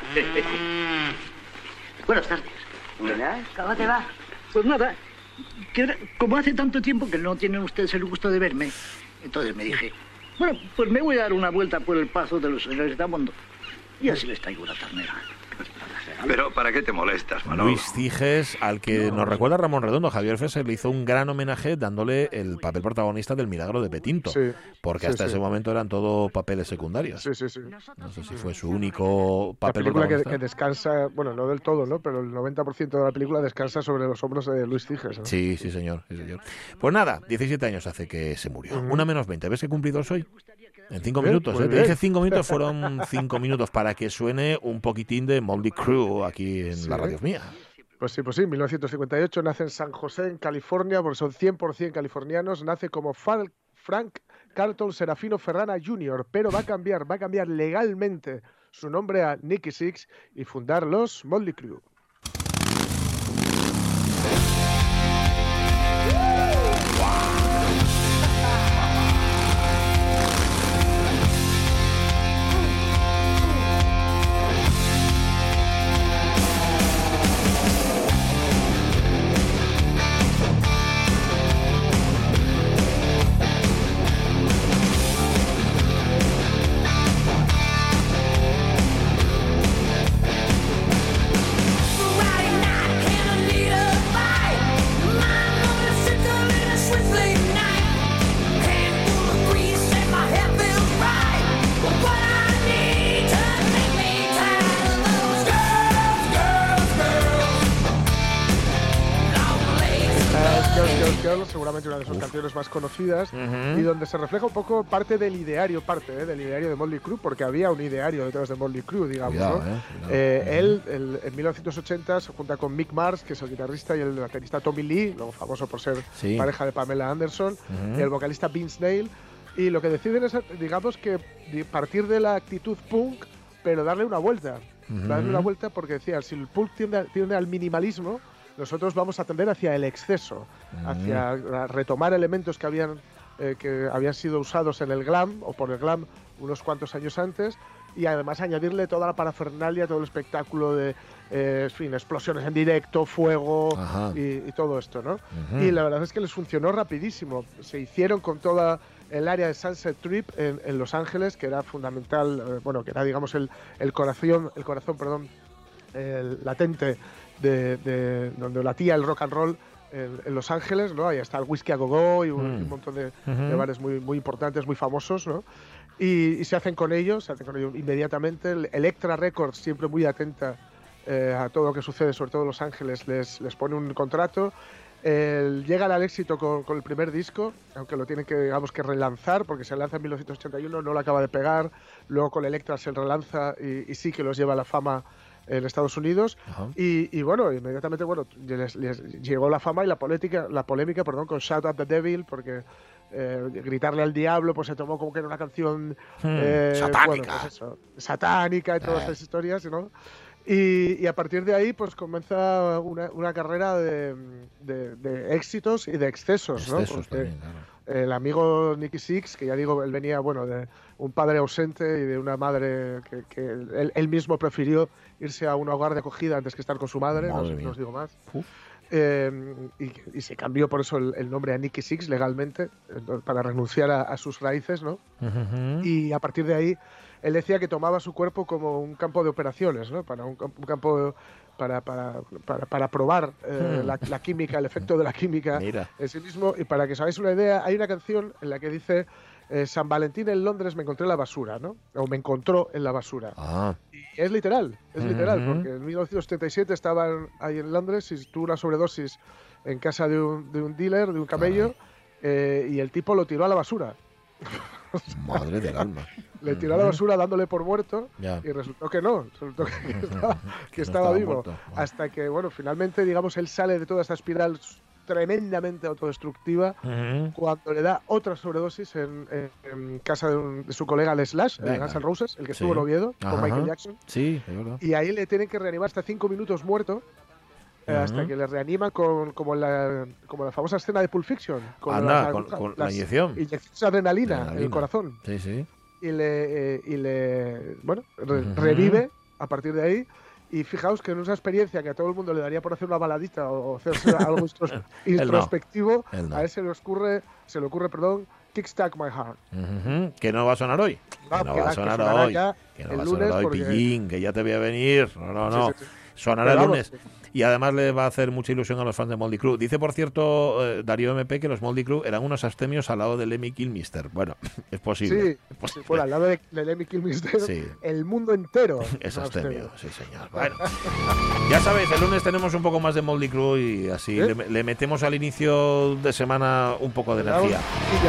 [SPEAKER 11] Buenas tardes. Buenas.
[SPEAKER 10] ¿Cómo te va?
[SPEAKER 11] Pues nada, como hace tanto tiempo que no tienen ustedes el gusto de verme, entonces me dije, bueno, pues me voy a dar una vuelta por el paso de los señores de Amondo y así les traigo una ternera.
[SPEAKER 12] Pero ¿para qué te molestas, Manolo?
[SPEAKER 2] Luis Ciges, al que nos recuerda Ramón Redondo, Javier Fesser le hizo un gran homenaje dándole el papel protagonista del milagro de Petinto,
[SPEAKER 3] Sí,
[SPEAKER 2] porque
[SPEAKER 3] sí,
[SPEAKER 2] hasta
[SPEAKER 3] sí.
[SPEAKER 2] ese momento eran todo papeles secundarios.
[SPEAKER 3] Sí, sí, sí.
[SPEAKER 2] No sé si fue su único
[SPEAKER 3] La
[SPEAKER 2] papel
[SPEAKER 3] película que,
[SPEAKER 2] protagonista.
[SPEAKER 3] que descansa, bueno, no del todo, ¿no? Pero el 90% de la película descansa sobre los hombros de Luis Ciges. ¿no?
[SPEAKER 2] Sí, sí, señor, sí, señor. Pues nada, 17 años hace que se murió. Una menos 20. ¿Ves qué cumplido soy? En cinco
[SPEAKER 3] Bien,
[SPEAKER 2] minutos, ¿eh? Te dije cinco minutos, fueron cinco minutos para que suene un poquitín de Moldy Crew aquí en la
[SPEAKER 3] Sí.
[SPEAKER 2] radio mía.
[SPEAKER 3] Pues sí, pues sí, 1958 nace en San José, en California, porque son 100% californianos, nace como Fal- Frank Carlton Serafino Ferrana Jr., pero va a cambiar, va a cambiar legalmente su nombre a Nicky Six y fundar los Motley Crue. Canciones más conocidas y donde se refleja un poco parte del ideario, parte eh, del ideario de Motley Crue, porque había un ideario detrás de Motley Crue, digamos.
[SPEAKER 2] Cuidado,
[SPEAKER 3] ¿no?
[SPEAKER 2] eh.
[SPEAKER 3] Eh, él, el- en 1980, se junta con Mick Mars, que es el guitarrista, y el baterista Tommy Lee, luego famoso por ser
[SPEAKER 2] Sí.
[SPEAKER 3] pareja de Pamela Anderson,
[SPEAKER 2] Ujú.
[SPEAKER 3] y el vocalista Vince Neil. Y lo que deciden es, digamos, que partir de la actitud punk, pero darle una vuelta.
[SPEAKER 2] Ujú.
[SPEAKER 3] Darle una vuelta porque decía, si el punk tiende, tiende al minimalismo, nosotros vamos a tender hacia el exceso, hacia a retomar elementos que habían, eh, que habían sido usados en el glam o por el glam unos cuantos años antes y además añadirle toda la parafernalia, todo el espectáculo de eh, en fin, explosiones en directo, fuego y, y todo esto, ¿no?
[SPEAKER 2] Ujú.
[SPEAKER 3] Y la verdad es que les funcionó rapidísimo. Se hicieron con toda el área de Sunset Trip en, en Los Ángeles, que era fundamental, eh, bueno, que era digamos el, el corazón, el corazón, perdón, el latente de, de donde latía el rock and roll en, en Los Ángeles, ¿no? Ahí está el Whisky a Go Go y un,
[SPEAKER 2] Mm.
[SPEAKER 3] un montón de,
[SPEAKER 2] Ujú.
[SPEAKER 3] de bares muy, muy importantes, muy famosos, ¿no? Y, y se hacen con ellos, se hacen con ellos inmediatamente. El Electra Records, siempre muy atenta eh, a todo lo que sucede, sobre todo en Los Ángeles, les, les pone un contrato. Eh, llegan al éxito con, con el primer disco, aunque lo tienen que, digamos, que relanzar, porque se lanza en 1981, no lo acaba de pegar. Luego con Electra se relanza y, y sí que los lleva a la fama en Estados Unidos. Y, y bueno, inmediatamente bueno, les, les llegó la fama y la polémica, la polémica perdón, con Shout at the Devil, porque eh, gritarle al diablo pues se tomó como que era una canción
[SPEAKER 2] Hmm,
[SPEAKER 3] eh,
[SPEAKER 2] satánica.
[SPEAKER 3] bueno, pues eso, satánica y todas
[SPEAKER 2] Eh.
[SPEAKER 3] esas historias, ¿no? Y, y a partir de ahí pues comienza una, una carrera de, de- de éxitos y de excesos, ¿no?
[SPEAKER 2] Excesos
[SPEAKER 3] Porque
[SPEAKER 2] también, claro.
[SPEAKER 3] el amigo Nicky Six, que ya digo, él venía, bueno, de un padre ausente y de una madre que, que él, él mismo prefirió irse a un hogar de acogida antes que estar con su madre, no,
[SPEAKER 2] Madre
[SPEAKER 3] os-
[SPEAKER 2] mía.
[SPEAKER 3] no os digo más. Eh, y, y se cambió por eso el, el nombre a Nicky Six legalmente, para renunciar a, a sus raíces, ¿no? Y a partir de ahí, él decía que tomaba su cuerpo como un campo de operaciones, ¿no? Para un, camp- un campo para, para, para, para probar eh,
[SPEAKER 2] Hmm.
[SPEAKER 3] la, la química, el efecto de la química
[SPEAKER 2] Mira.
[SPEAKER 3] en sí mismo. Y para que os hagáis una idea, hay una canción en la que dice eh, San Valentín en Londres me encontré en la basura, ¿no? O me encontró en la basura.
[SPEAKER 2] Ah,
[SPEAKER 3] Y es literal, es literal, porque en 1977 estaban ahí en Londres y tuvo una sobredosis en casa de un, de un dealer, de un camello, eh, y el tipo lo tiró a la basura.
[SPEAKER 2] madre del alma.
[SPEAKER 3] Le tiró a la basura dándole por muerto y resultó que no, resultó que, que estaba, que
[SPEAKER 2] no
[SPEAKER 3] estaba
[SPEAKER 2] estaba
[SPEAKER 3] vivo.
[SPEAKER 2] muerto.
[SPEAKER 3] Hasta que, bueno, finalmente, digamos, él sale de toda esta espiral tremendamente autodestructiva
[SPEAKER 2] Ujú.
[SPEAKER 3] cuando le da otra sobredosis en, en- en casa de, un- de su colega Les Slash, de. Guns N' Roses, el que
[SPEAKER 2] Sí.
[SPEAKER 3] estuvo en Oviedo, con. Michael Jackson.
[SPEAKER 2] Sí, es verdad.
[SPEAKER 3] Y ahí le tienen que reanimar hasta cinco minutos muerto. eh, Hasta que le reaniman con, como, la, como la famosa escena de Pulp Fiction. Con
[SPEAKER 2] Anda,
[SPEAKER 3] las
[SPEAKER 2] con-
[SPEAKER 3] agujas-
[SPEAKER 2] con la inyección.
[SPEAKER 3] Inyecciones de adrenalina, en el
[SPEAKER 2] Adrenalina.
[SPEAKER 3] corazón.
[SPEAKER 2] Sí, sí.
[SPEAKER 3] Y le, eh, y le bueno, re- revive a partir de ahí. Y fijaos que en una experiencia que a todo el mundo le daría por hacer una baladita o hacerse algo
[SPEAKER 2] no.
[SPEAKER 3] introspectivo,
[SPEAKER 2] Él no.
[SPEAKER 3] a él se le ocurre, se le ocurre, perdón, Kickstack My Heart.
[SPEAKER 2] Que no va a sonar hoy.
[SPEAKER 3] No,
[SPEAKER 2] que no
[SPEAKER 3] que
[SPEAKER 2] va a sonar hoy. Que no va a sonar hoy,
[SPEAKER 3] porque-
[SPEAKER 2] pillín, que ya te voy a venir. No, no, no.
[SPEAKER 3] sí, sí.
[SPEAKER 2] Sonará el lunes.
[SPEAKER 3] vamos,
[SPEAKER 2] Y además le va a hacer mucha ilusión a los fans de Moldy Crew. Dice, por cierto, eh, Darío MP que los Moldy Crew eran unos abstemios al lado de Lemmy Kilmister. Bueno, es posible.
[SPEAKER 3] Sí, sí, bueno, al lado de, de Lemmy Kilmister,
[SPEAKER 2] Sí.
[SPEAKER 3] el mundo entero.
[SPEAKER 2] Es abstemio, sí señor. Bueno, ya sabéis, el lunes tenemos un poco más de Moldy Crew y así
[SPEAKER 3] ¿Eh?
[SPEAKER 2] le, le metemos al inicio de semana un poco de energía.
[SPEAKER 3] sí,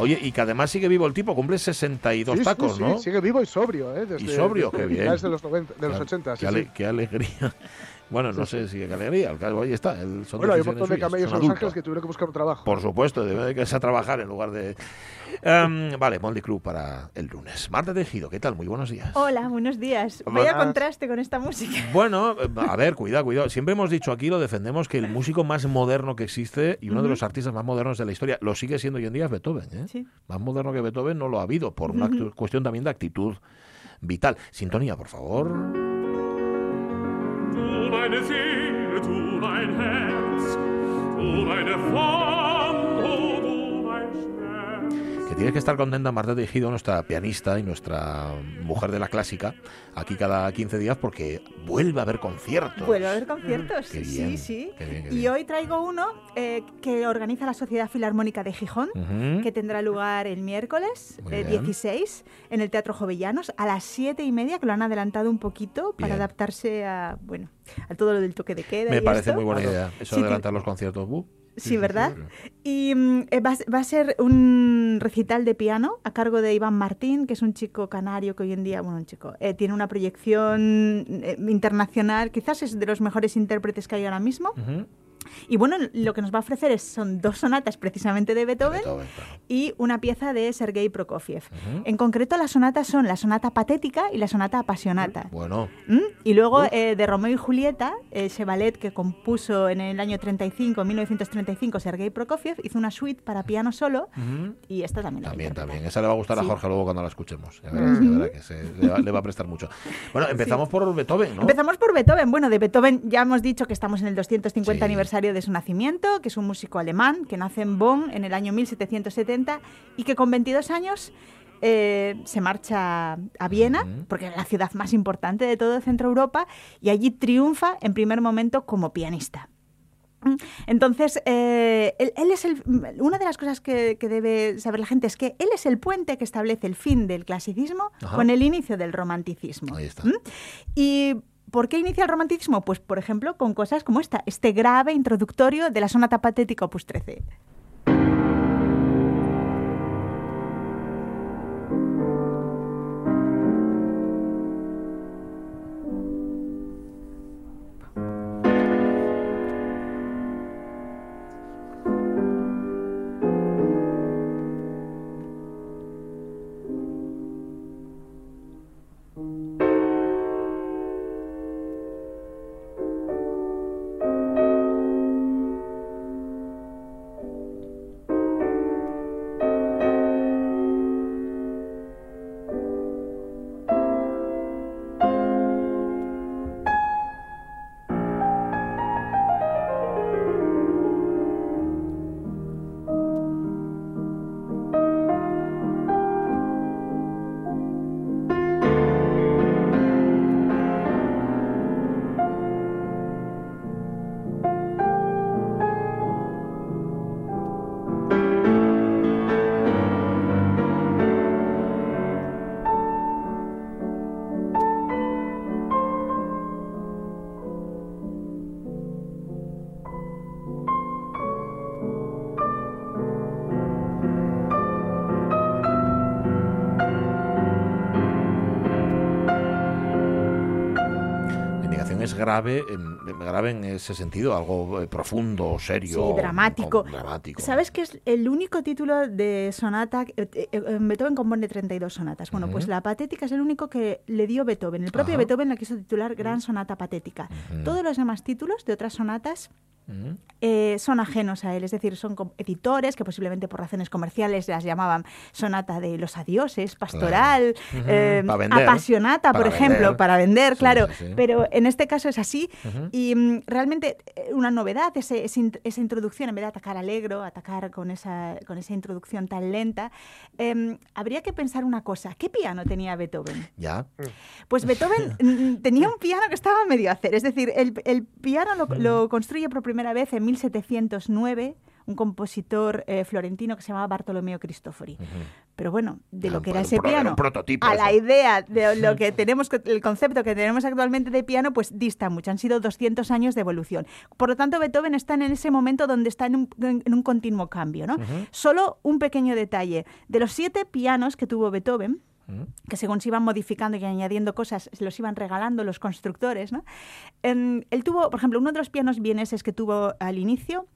[SPEAKER 2] Oye, y que además sigue vivo el tipo, cumple 62
[SPEAKER 3] Sí, sí,
[SPEAKER 2] tacos,
[SPEAKER 3] sí,
[SPEAKER 2] ¿no?
[SPEAKER 3] Sigue vivo y sobrio, ¿eh? Desde,
[SPEAKER 2] Y sobrio,
[SPEAKER 3] desde
[SPEAKER 2] qué bien.
[SPEAKER 3] finales de los, 90, de los
[SPEAKER 2] Qué-
[SPEAKER 3] 80. sí,
[SPEAKER 2] qué, ale-
[SPEAKER 3] sí.
[SPEAKER 2] qué alegría. Bueno, no sé si qué alegría. El caso, ahí está. El, son
[SPEAKER 3] Bueno, hay un montón de camellos en Los. Ángeles que tuvieron que buscar un trabajo.
[SPEAKER 2] Por supuesto, debe de quedarse a trabajar en lugar de... Em, vale, Moldy Crew para el lunes. Marta Tejido, ¿qué tal? Muy buenos días.
[SPEAKER 13] Hola, buenos días. Vaya contraste con esta música.
[SPEAKER 2] Bueno, eh, a ver, cuidado, cuidado. Siempre hemos dicho aquí, lo defendemos, que el músico más moderno que existe y uno de los artistas más modernos de la historia, lo sigue siendo hoy en día es Beethoven. ¿eh?
[SPEAKER 13] Sí.
[SPEAKER 2] Más moderno que Beethoven no lo ha habido, por una cuestión también de actitud vital. Sintonía, por favor.
[SPEAKER 14] Meine Seele, du mein Herz, du meine Flamme, oh,
[SPEAKER 2] tienes que estar contenta, Marta Tejido, nuestra pianista y nuestra mujer de la clásica, aquí cada 15 días porque vuelve a haber conciertos.
[SPEAKER 13] Vuelve a haber conciertos.
[SPEAKER 2] Qué
[SPEAKER 13] sí,
[SPEAKER 2] bien,
[SPEAKER 13] sí.
[SPEAKER 2] qué bien, qué
[SPEAKER 13] y hoy traigo uno eh, que organiza la Sociedad Filarmónica de Gijón, que tendrá lugar el miércoles eh,
[SPEAKER 2] bien.
[SPEAKER 13] 16 en el Teatro Jovellanos a las 7 y media, que lo han adelantado un poquito para adaptarse a, bueno, a todo lo del toque de queda.
[SPEAKER 2] Me
[SPEAKER 13] y
[SPEAKER 2] parece
[SPEAKER 13] esto.
[SPEAKER 2] muy buena idea. Eso
[SPEAKER 13] Sí,
[SPEAKER 2] adelantar los conciertos. uh.
[SPEAKER 13] Sí, ¿verdad? Y mm, eh, va, va a ser un recital de piano a cargo de Iván Martín, que es un chico canario que hoy en día, bueno, un chico, eh, tiene una proyección eh, internacional, quizás es de los mejores intérpretes que hay ahora mismo.
[SPEAKER 2] Ujú.
[SPEAKER 13] Y bueno, lo que nos va a ofrecer es, son dos sonatas precisamente de Beethoven, y una pieza de Sergei Prokofiev. En concreto, las sonatas son la sonata patética y la sonata apasionata.
[SPEAKER 2] Bueno,
[SPEAKER 13] ¿Mm? Y luego eh, de Romeo y Julieta, ese ballet que compuso en el año 35, 1935, Sergei Prokofiev, hizo una suite para piano solo
[SPEAKER 2] Ujú.
[SPEAKER 13] y esta también la
[SPEAKER 2] También, también. Esa le va a gustar
[SPEAKER 13] Sí.
[SPEAKER 2] a Jorge luego cuando la escuchemos. Ya verás, ya verás que se- le, va, le va a prestar mucho. Bueno, empezamos por Beethoven, ¿no?
[SPEAKER 13] Empezamos por Beethoven. Bueno, de Beethoven ya hemos dicho que estamos en el 250
[SPEAKER 2] Sí.
[SPEAKER 13] aniversario de su nacimiento, que es un músico alemán que nace en Bonn en el año 1770 y que con 22 años eh, se marcha a Viena, porque es la ciudad más importante de todo Centro Europa, y allí triunfa en primer momento como pianista. Entonces, eh, él, él es el, una de las cosas que, que debe saber la gente es que él es el puente que establece el fin del clasicismo
[SPEAKER 2] Ajá.
[SPEAKER 13] con el inicio del romanticismo.
[SPEAKER 2] Ahí está.
[SPEAKER 13] ¿Mm? ¿Y por qué inicia el romanticismo? Pues, por ejemplo, con cosas como esta, este grave introductorio de la sonata patética opus 13.
[SPEAKER 2] Grave, en, grave en ese sentido, algo eh, profundo, serio.
[SPEAKER 13] Sí, dramático.
[SPEAKER 2] dramático.
[SPEAKER 13] ¿Sabes que es el único título de sonata? eh, eh, Beethoven compone 32 sonatas. Bueno, pues la patética es el único que le dio Beethoven. El propio
[SPEAKER 2] Ajá.
[SPEAKER 13] Beethoven la quiso titular Gran Sonata Patética. Todos los demás títulos de otras sonatas eh, son ajenos a él, es decir, son editores que posiblemente por razones comerciales las llamaban sonata de los adioses, pastoral, eh,
[SPEAKER 2] vender.
[SPEAKER 13] apasionata, por ejemplo, para vender,
[SPEAKER 2] Sí,
[SPEAKER 13] claro,
[SPEAKER 2] sí, sí.
[SPEAKER 13] pero en este caso es así y mm, realmente eh, una novedad, ese- ese esa introducción, en vez de atacar alegro, atacar con esa, con esa introducción tan lenta, em, habría que pensar una cosa, ¿qué piano tenía Beethoven?
[SPEAKER 2] Ya.
[SPEAKER 13] Pues Beethoven mm, tenía un piano que estaba medio a hacer. Es decir, el, el piano lo, lo construye por primera vez en 1709 un compositor eh, florentino que se llamaba Bartolomeo Cristofori. Pero bueno, de
[SPEAKER 2] Era
[SPEAKER 13] lo que era ese
[SPEAKER 2] era
[SPEAKER 13] piano
[SPEAKER 2] prototipo
[SPEAKER 13] a
[SPEAKER 2] eso.
[SPEAKER 13] la idea de lo que tenemos, el concepto que tenemos actualmente de piano, pues dista mucho. Han sido 200 años de evolución. Por lo tanto, Beethoven está en ese momento donde está en un, en un continuo cambio. ¿no? Solo un pequeño detalle. De los siete pianos que tuvo Beethoven, que según se iban modificando y añadiendo cosas, se los iban regalando los constructores. ¿no? Em, él tuvo, por ejemplo, uno de los pianos vieneses que tuvo al inicio,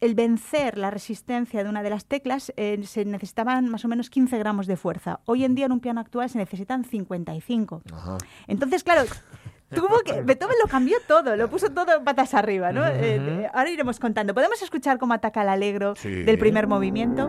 [SPEAKER 13] el vencer la resistencia de una de las teclas, eh, se necesitaban más o menos 15 gramos de fuerza. Hoy en día en un piano actual se necesitan 55. Entonces, claro, tuvo que Beethoven lo cambió todo, lo puso todo patas arriba, ¿no?
[SPEAKER 15] Ujú.
[SPEAKER 13] Eh, eh, ahora iremos contando. ¿Podemos escuchar cómo ataca el alegro
[SPEAKER 15] Sí.
[SPEAKER 13] del primer movimiento?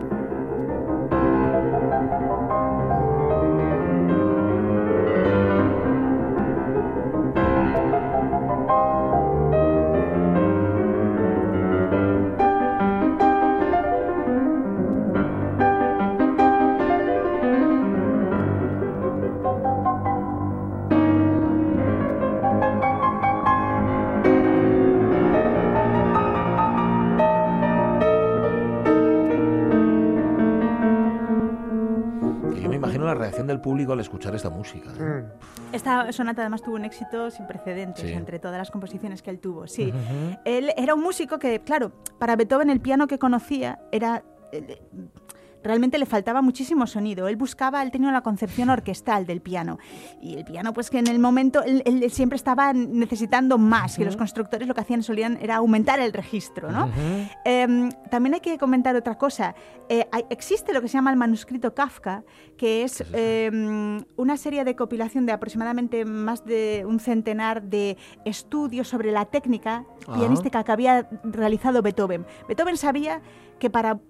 [SPEAKER 2] Imagino la reacción del público al escuchar esta música. ¿eh?
[SPEAKER 13] Esta sonata además tuvo un éxito sin precedentes
[SPEAKER 2] Sí.
[SPEAKER 13] entre todas las composiciones que él tuvo. Sí, él era un músico que, claro, para Beethoven el piano que conocía era eh, realmente le faltaba muchísimo sonido. Él buscaba, él tenía una concepción orquestal del piano. Y el piano, pues que en el momento, él, él siempre estaba necesitando más. Y los constructores lo que hacían solían era aumentar el registro, ¿no? Em, también hay que comentar otra cosa. Eh, hay- existe lo que se llama el manuscrito Kafka, que es em, una serie de compilación de aproximadamente más de un centenar de estudios sobre la técnica
[SPEAKER 15] Ajá.
[SPEAKER 13] pianística que había realizado Beethoven. Beethoven sabía que para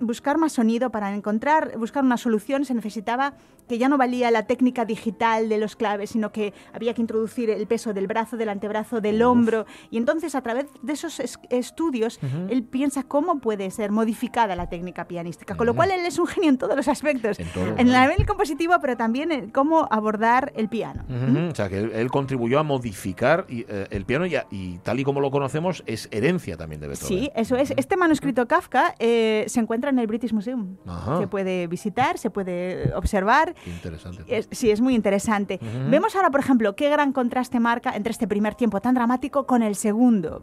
[SPEAKER 13] buscar más sonido, para encontrar, buscar una solución, se necesitaba que ya no valía la técnica digital de los claves, sino que había que introducir el peso del brazo, del antebrazo, del hombro. Y entonces, a través de esos es- estudios,
[SPEAKER 15] Ujú.
[SPEAKER 13] él piensa cómo puede ser modificada la técnica pianística. Con lo cual, él es un genio en todos los aspectos. En,
[SPEAKER 2] todo.
[SPEAKER 13] el nivel compositivo, pero también en cómo abordar el piano.
[SPEAKER 2] Ujú, O sea, que él, él contribuyó a modificar y, eh, el piano y, y tal y como lo conocemos es herencia también de Beethoven.
[SPEAKER 13] Sí, eso es. Este manuscrito Kafka eh, se encuentra en el British Museum.
[SPEAKER 2] Ajá.
[SPEAKER 13] Se puede visitar, se puede observar.
[SPEAKER 2] Qué interesante.
[SPEAKER 13] Es- sí, es muy interesante. Vemos ahora, por ejemplo, qué gran contraste marca entre este primer tiempo tan dramático con el segundo.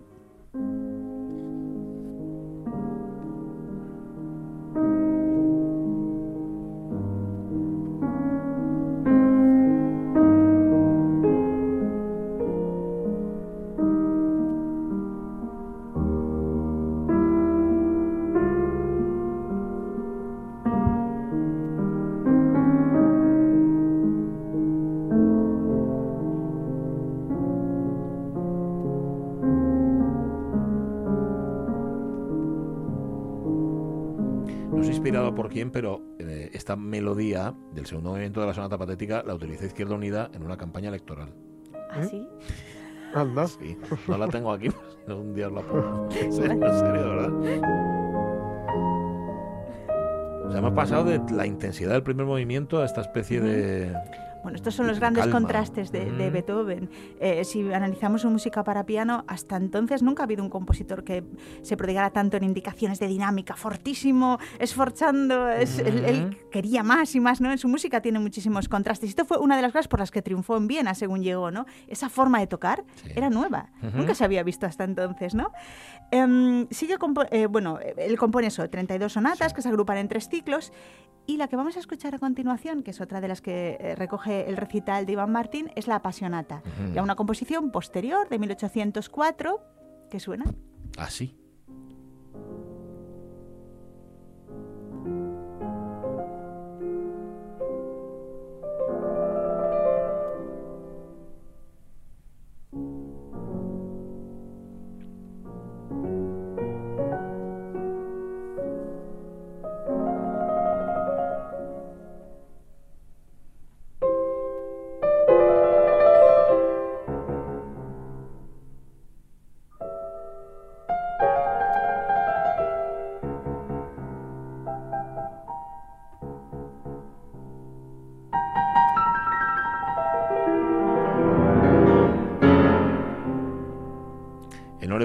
[SPEAKER 2] Quién, pero eh, esta melodía del segundo movimiento de la sonata patética la utilizó Izquierda Unida en una campaña electoral.
[SPEAKER 13] ¿Ah, sí?
[SPEAKER 3] Anda.
[SPEAKER 2] Sí, no la tengo aquí, pero un día os la pongo. En serio, verdad. O sea, hemos pasado de la intensidad del primer movimiento a esta especie de...
[SPEAKER 13] Bueno, estos son los grandes
[SPEAKER 2] Calma.
[SPEAKER 13] contrastes de, de
[SPEAKER 2] Ujú.
[SPEAKER 13] Beethoven. Eh, si analizamos su música para piano, hasta entonces nunca ha habido un compositor que se prodigara tanto en indicaciones de dinámica, fortísimo, esforzando. es- él, él quería más y más, ¿no? En su música tiene muchísimos contrastes. Y esto fue una de las cosas por las que triunfó en Viena, según llegó, ¿no? Esa forma de tocar era nueva.
[SPEAKER 15] Ujú.
[SPEAKER 13] Nunca se había visto hasta entonces, ¿no? Em, sigue, eh, bueno, él compone eso, 32 sonatas que se agrupan en tres ciclos y la que vamos a escuchar a continuación, que es otra de las que eh, recoge el recital de Iván Martín, es la Apasionata.
[SPEAKER 2] Ujú.
[SPEAKER 13] Ya una composición posterior de 1804 que suena.
[SPEAKER 2] Así.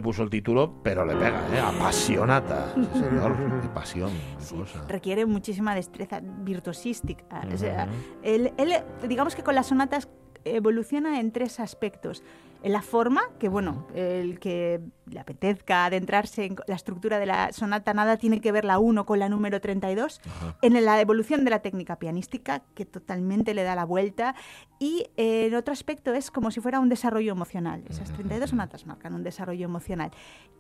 [SPEAKER 2] Puso el título, pero le pega, ¿eh? Apasionata. Sí, señor. Qué pasión. qué cosa.
[SPEAKER 13] requiere muchísima destreza virtuosística. O sea, él, él, digamos que con las sonatas evoluciona en tres aspectos. En la forma, que bueno, el que le apetezca adentrarse en la estructura de la sonata, nada tiene que ver la 1 con la número 32. En la evolución de la técnica pianística, que totalmente le da la vuelta. Y eh, en otro aspecto es como si fuera un desarrollo emocional. Esas 32 sonatas marcan un desarrollo emocional.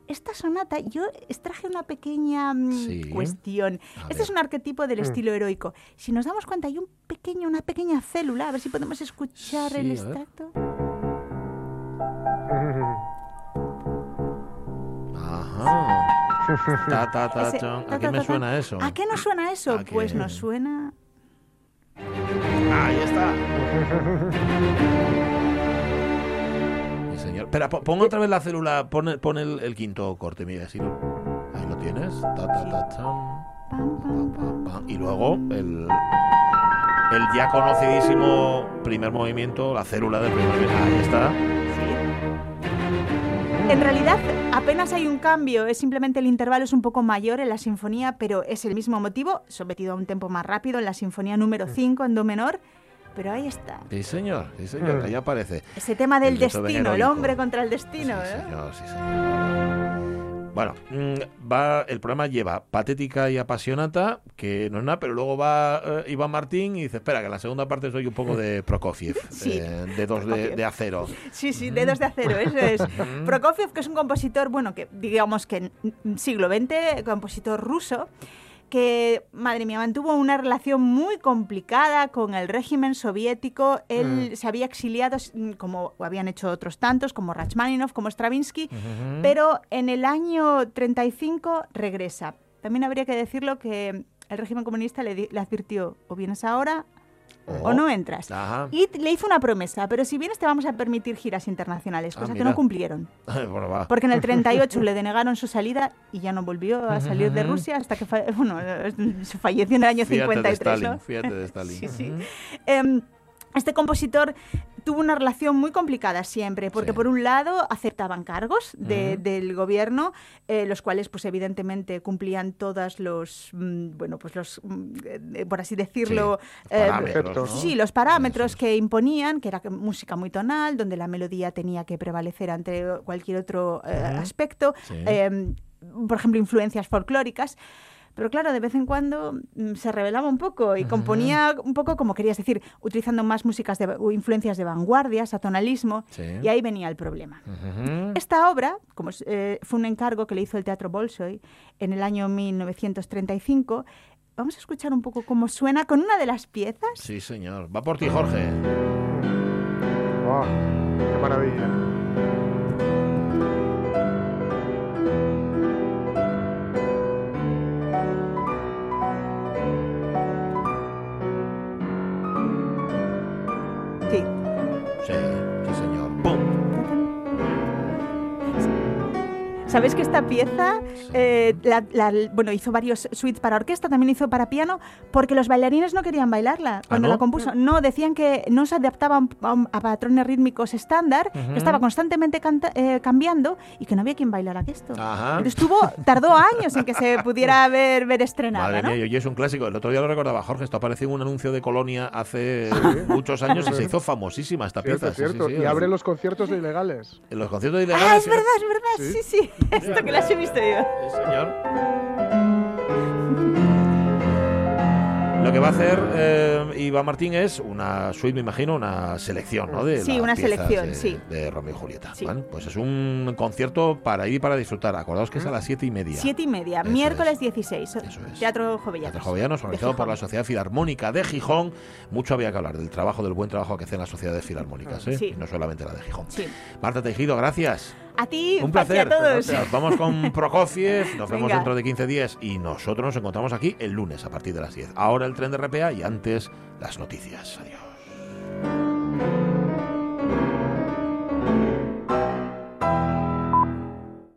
[SPEAKER 13] Esta sonata, yo extraje una pequeña mm,
[SPEAKER 15] Sí.
[SPEAKER 13] cuestión. Este es un arquetipo del
[SPEAKER 15] Mm.
[SPEAKER 13] estilo heroico. Si nos damos cuenta, hay un pequeño, una pequeña célula, a ver si podemos escuchar el
[SPEAKER 2] Sí, a ver.
[SPEAKER 13] extracto.
[SPEAKER 2] Ta, ta, ta,
[SPEAKER 13] Ese
[SPEAKER 2] chan.
[SPEAKER 13] ta,
[SPEAKER 2] ¿A qué
[SPEAKER 13] ta,
[SPEAKER 2] me
[SPEAKER 13] ta,
[SPEAKER 2] suena eso?
[SPEAKER 13] ¿A qué nos suena eso?
[SPEAKER 2] ¿A qué?
[SPEAKER 13] Pues nos suena...
[SPEAKER 2] Ahí está. Sí, señor. Espera, po- pon otra vez la célula, pon, el- pon el, el quinto corte, mira, así lo, ahí lo tienes. Ta, ta, ta, chan. Pa, pa, pa. Y luego el, el ya conocidísimo primer movimiento, la célula del primer movimiento. Ahí está.
[SPEAKER 13] En realidad apenas hay un cambio, es simplemente el intervalo es un poco mayor en la sinfonía, pero es el mismo motivo, sometido a un tempo más rápido en la sinfonía número 5 en do menor, pero ahí está.
[SPEAKER 2] Sí, señor, sí, señor,
[SPEAKER 13] Mm.
[SPEAKER 2] ahí aparece.
[SPEAKER 13] Ese tema del
[SPEAKER 2] El
[SPEAKER 13] destino, el hombre contra el destino. ¿eh?
[SPEAKER 2] Señor, sí, señor. Bueno, mm, va, el programa lleva patética y apasionata, que no es nada, pero luego va eh, Iván Martín y dice, espera, que en la segunda parte soy un poco de Prokofiev,
[SPEAKER 13] Sí.
[SPEAKER 2] eh, dedos de,
[SPEAKER 13] Prokofiev.
[SPEAKER 2] de acero.
[SPEAKER 13] Sí, sí, dedos de acero, eso es.
[SPEAKER 2] Mm.
[SPEAKER 13] Prokofiev, que es un compositor, bueno, que digamos que en siglo XX, compositor ruso, que, madre mía, mantuvo una relación muy complicada con el régimen soviético. Él
[SPEAKER 15] Mm.
[SPEAKER 13] se había exiliado, mm, como habían hecho otros tantos, como Rachmaninoff, como Stravinsky, pero en el año 35 regresa. También habría que decirlo que el régimen comunista le, le advirtió, o vienes ahora o no entras.
[SPEAKER 2] Ajá.
[SPEAKER 13] Y le hizo una promesa, pero si vienes te vamos a permitir giras internacionales,
[SPEAKER 2] Ah,
[SPEAKER 13] cosa que no cumplieron.
[SPEAKER 2] bueno, va.
[SPEAKER 13] Porque en el 38 le denegaron su salida y ya no volvió a salir de. Rusia hasta que fa- bueno, falleció en el año
[SPEAKER 2] Fíjate de
[SPEAKER 13] 53.
[SPEAKER 2] Stalin,
[SPEAKER 13] ¿no?
[SPEAKER 2] fíjate de Stalin.
[SPEAKER 13] Sí. Em, este compositor tuvo una relación muy complicada siempre, porque por un lado aceptaban cargos de- del gobierno, eh, los cuales pues evidentemente cumplían todos los, mm, bueno, pues los, mm, eh, por así decirlo,
[SPEAKER 2] Sí, los parámetros, ¿no?
[SPEAKER 13] sí, los parámetros que imponían, que era música muy tonal, donde la melodía tenía que prevalecer ante cualquier otro eh, aspecto,
[SPEAKER 15] Sí.
[SPEAKER 13] em, por ejemplo, influencias folclóricas. Pero claro, de vez en cuando mm, se revelaba un poco y componía un poco como querías decir, utilizando más músicas de o influencias de vanguardias, atonalismo,
[SPEAKER 15] Sí.
[SPEAKER 13] y ahí venía el problema. Esta obra como eh, fue un encargo que le hizo el Teatro Bolshoi en el año 1935. Vamos a escuchar un poco cómo suena con una de las piezas.
[SPEAKER 2] Sí, señor. Va por ti, Jorge.
[SPEAKER 3] Oh, ¡Qué maravilla!
[SPEAKER 13] Sabéis que esta pieza, eh, la- la- bueno, hizo varios suites para orquesta, también hizo para piano, porque los bailarines no querían bailarla cuando
[SPEAKER 15] no?
[SPEAKER 13] la compuso. No, decían que no se adaptaban a, patrones rítmicos estándar, que estaba constantemente canta- eh, cambiando y que no había quien bailara esto.
[SPEAKER 2] Ajá.
[SPEAKER 13] Pero estuvo, tardó años en que se pudiera ver, ver estrenada,
[SPEAKER 2] Madre
[SPEAKER 13] ¿no?
[SPEAKER 2] mía, y es un clásico. El otro día lo recordaba Jorge. Esto apareció en un anuncio de Colonia hace muchos años y se hizo famosísima esta
[SPEAKER 3] Cierto,
[SPEAKER 2] pieza. sí, sí,
[SPEAKER 3] cierto.
[SPEAKER 2] sí.
[SPEAKER 3] y abre los conciertos de ilegales.
[SPEAKER 2] En los conciertos ilegales.
[SPEAKER 13] Ah, es verdad, es verdad, sí, sí. Esto que las he visto yo.
[SPEAKER 2] Sí, señor. Lo que va a hacer eh, Iván Martín es una suite, me imagino, una selección, ¿no? De
[SPEAKER 13] Sí, una selección,
[SPEAKER 2] de,
[SPEAKER 13] sí.
[SPEAKER 2] De Romeo y Julieta. Bueno, pues es un concierto para ir y para disfrutar. Acordaos que es a las siete y media.
[SPEAKER 13] Siete y media,
[SPEAKER 2] Eso
[SPEAKER 13] miércoles 16. Teatro Jovellanos.
[SPEAKER 2] Teatro Jovellanos, organizado por la Sociedad Filarmónica de Gijón. Mucho había que hablar del trabajo, del buen trabajo que hacen las sociedades filarmónicas, ¿eh?
[SPEAKER 13] Sí.
[SPEAKER 2] Y no solamente la de Gijón.
[SPEAKER 13] Sí.
[SPEAKER 2] Marta Tejido, gracias.
[SPEAKER 13] A ti,
[SPEAKER 2] Un placer.
[SPEAKER 13] a todos.
[SPEAKER 2] Nos vamos con Prokofiev. Nos vemos dentro de 15 días y nosotros nos encontramos aquí el lunes a partir de las 10. Ahora el tren de RPA y antes las noticias. Adiós.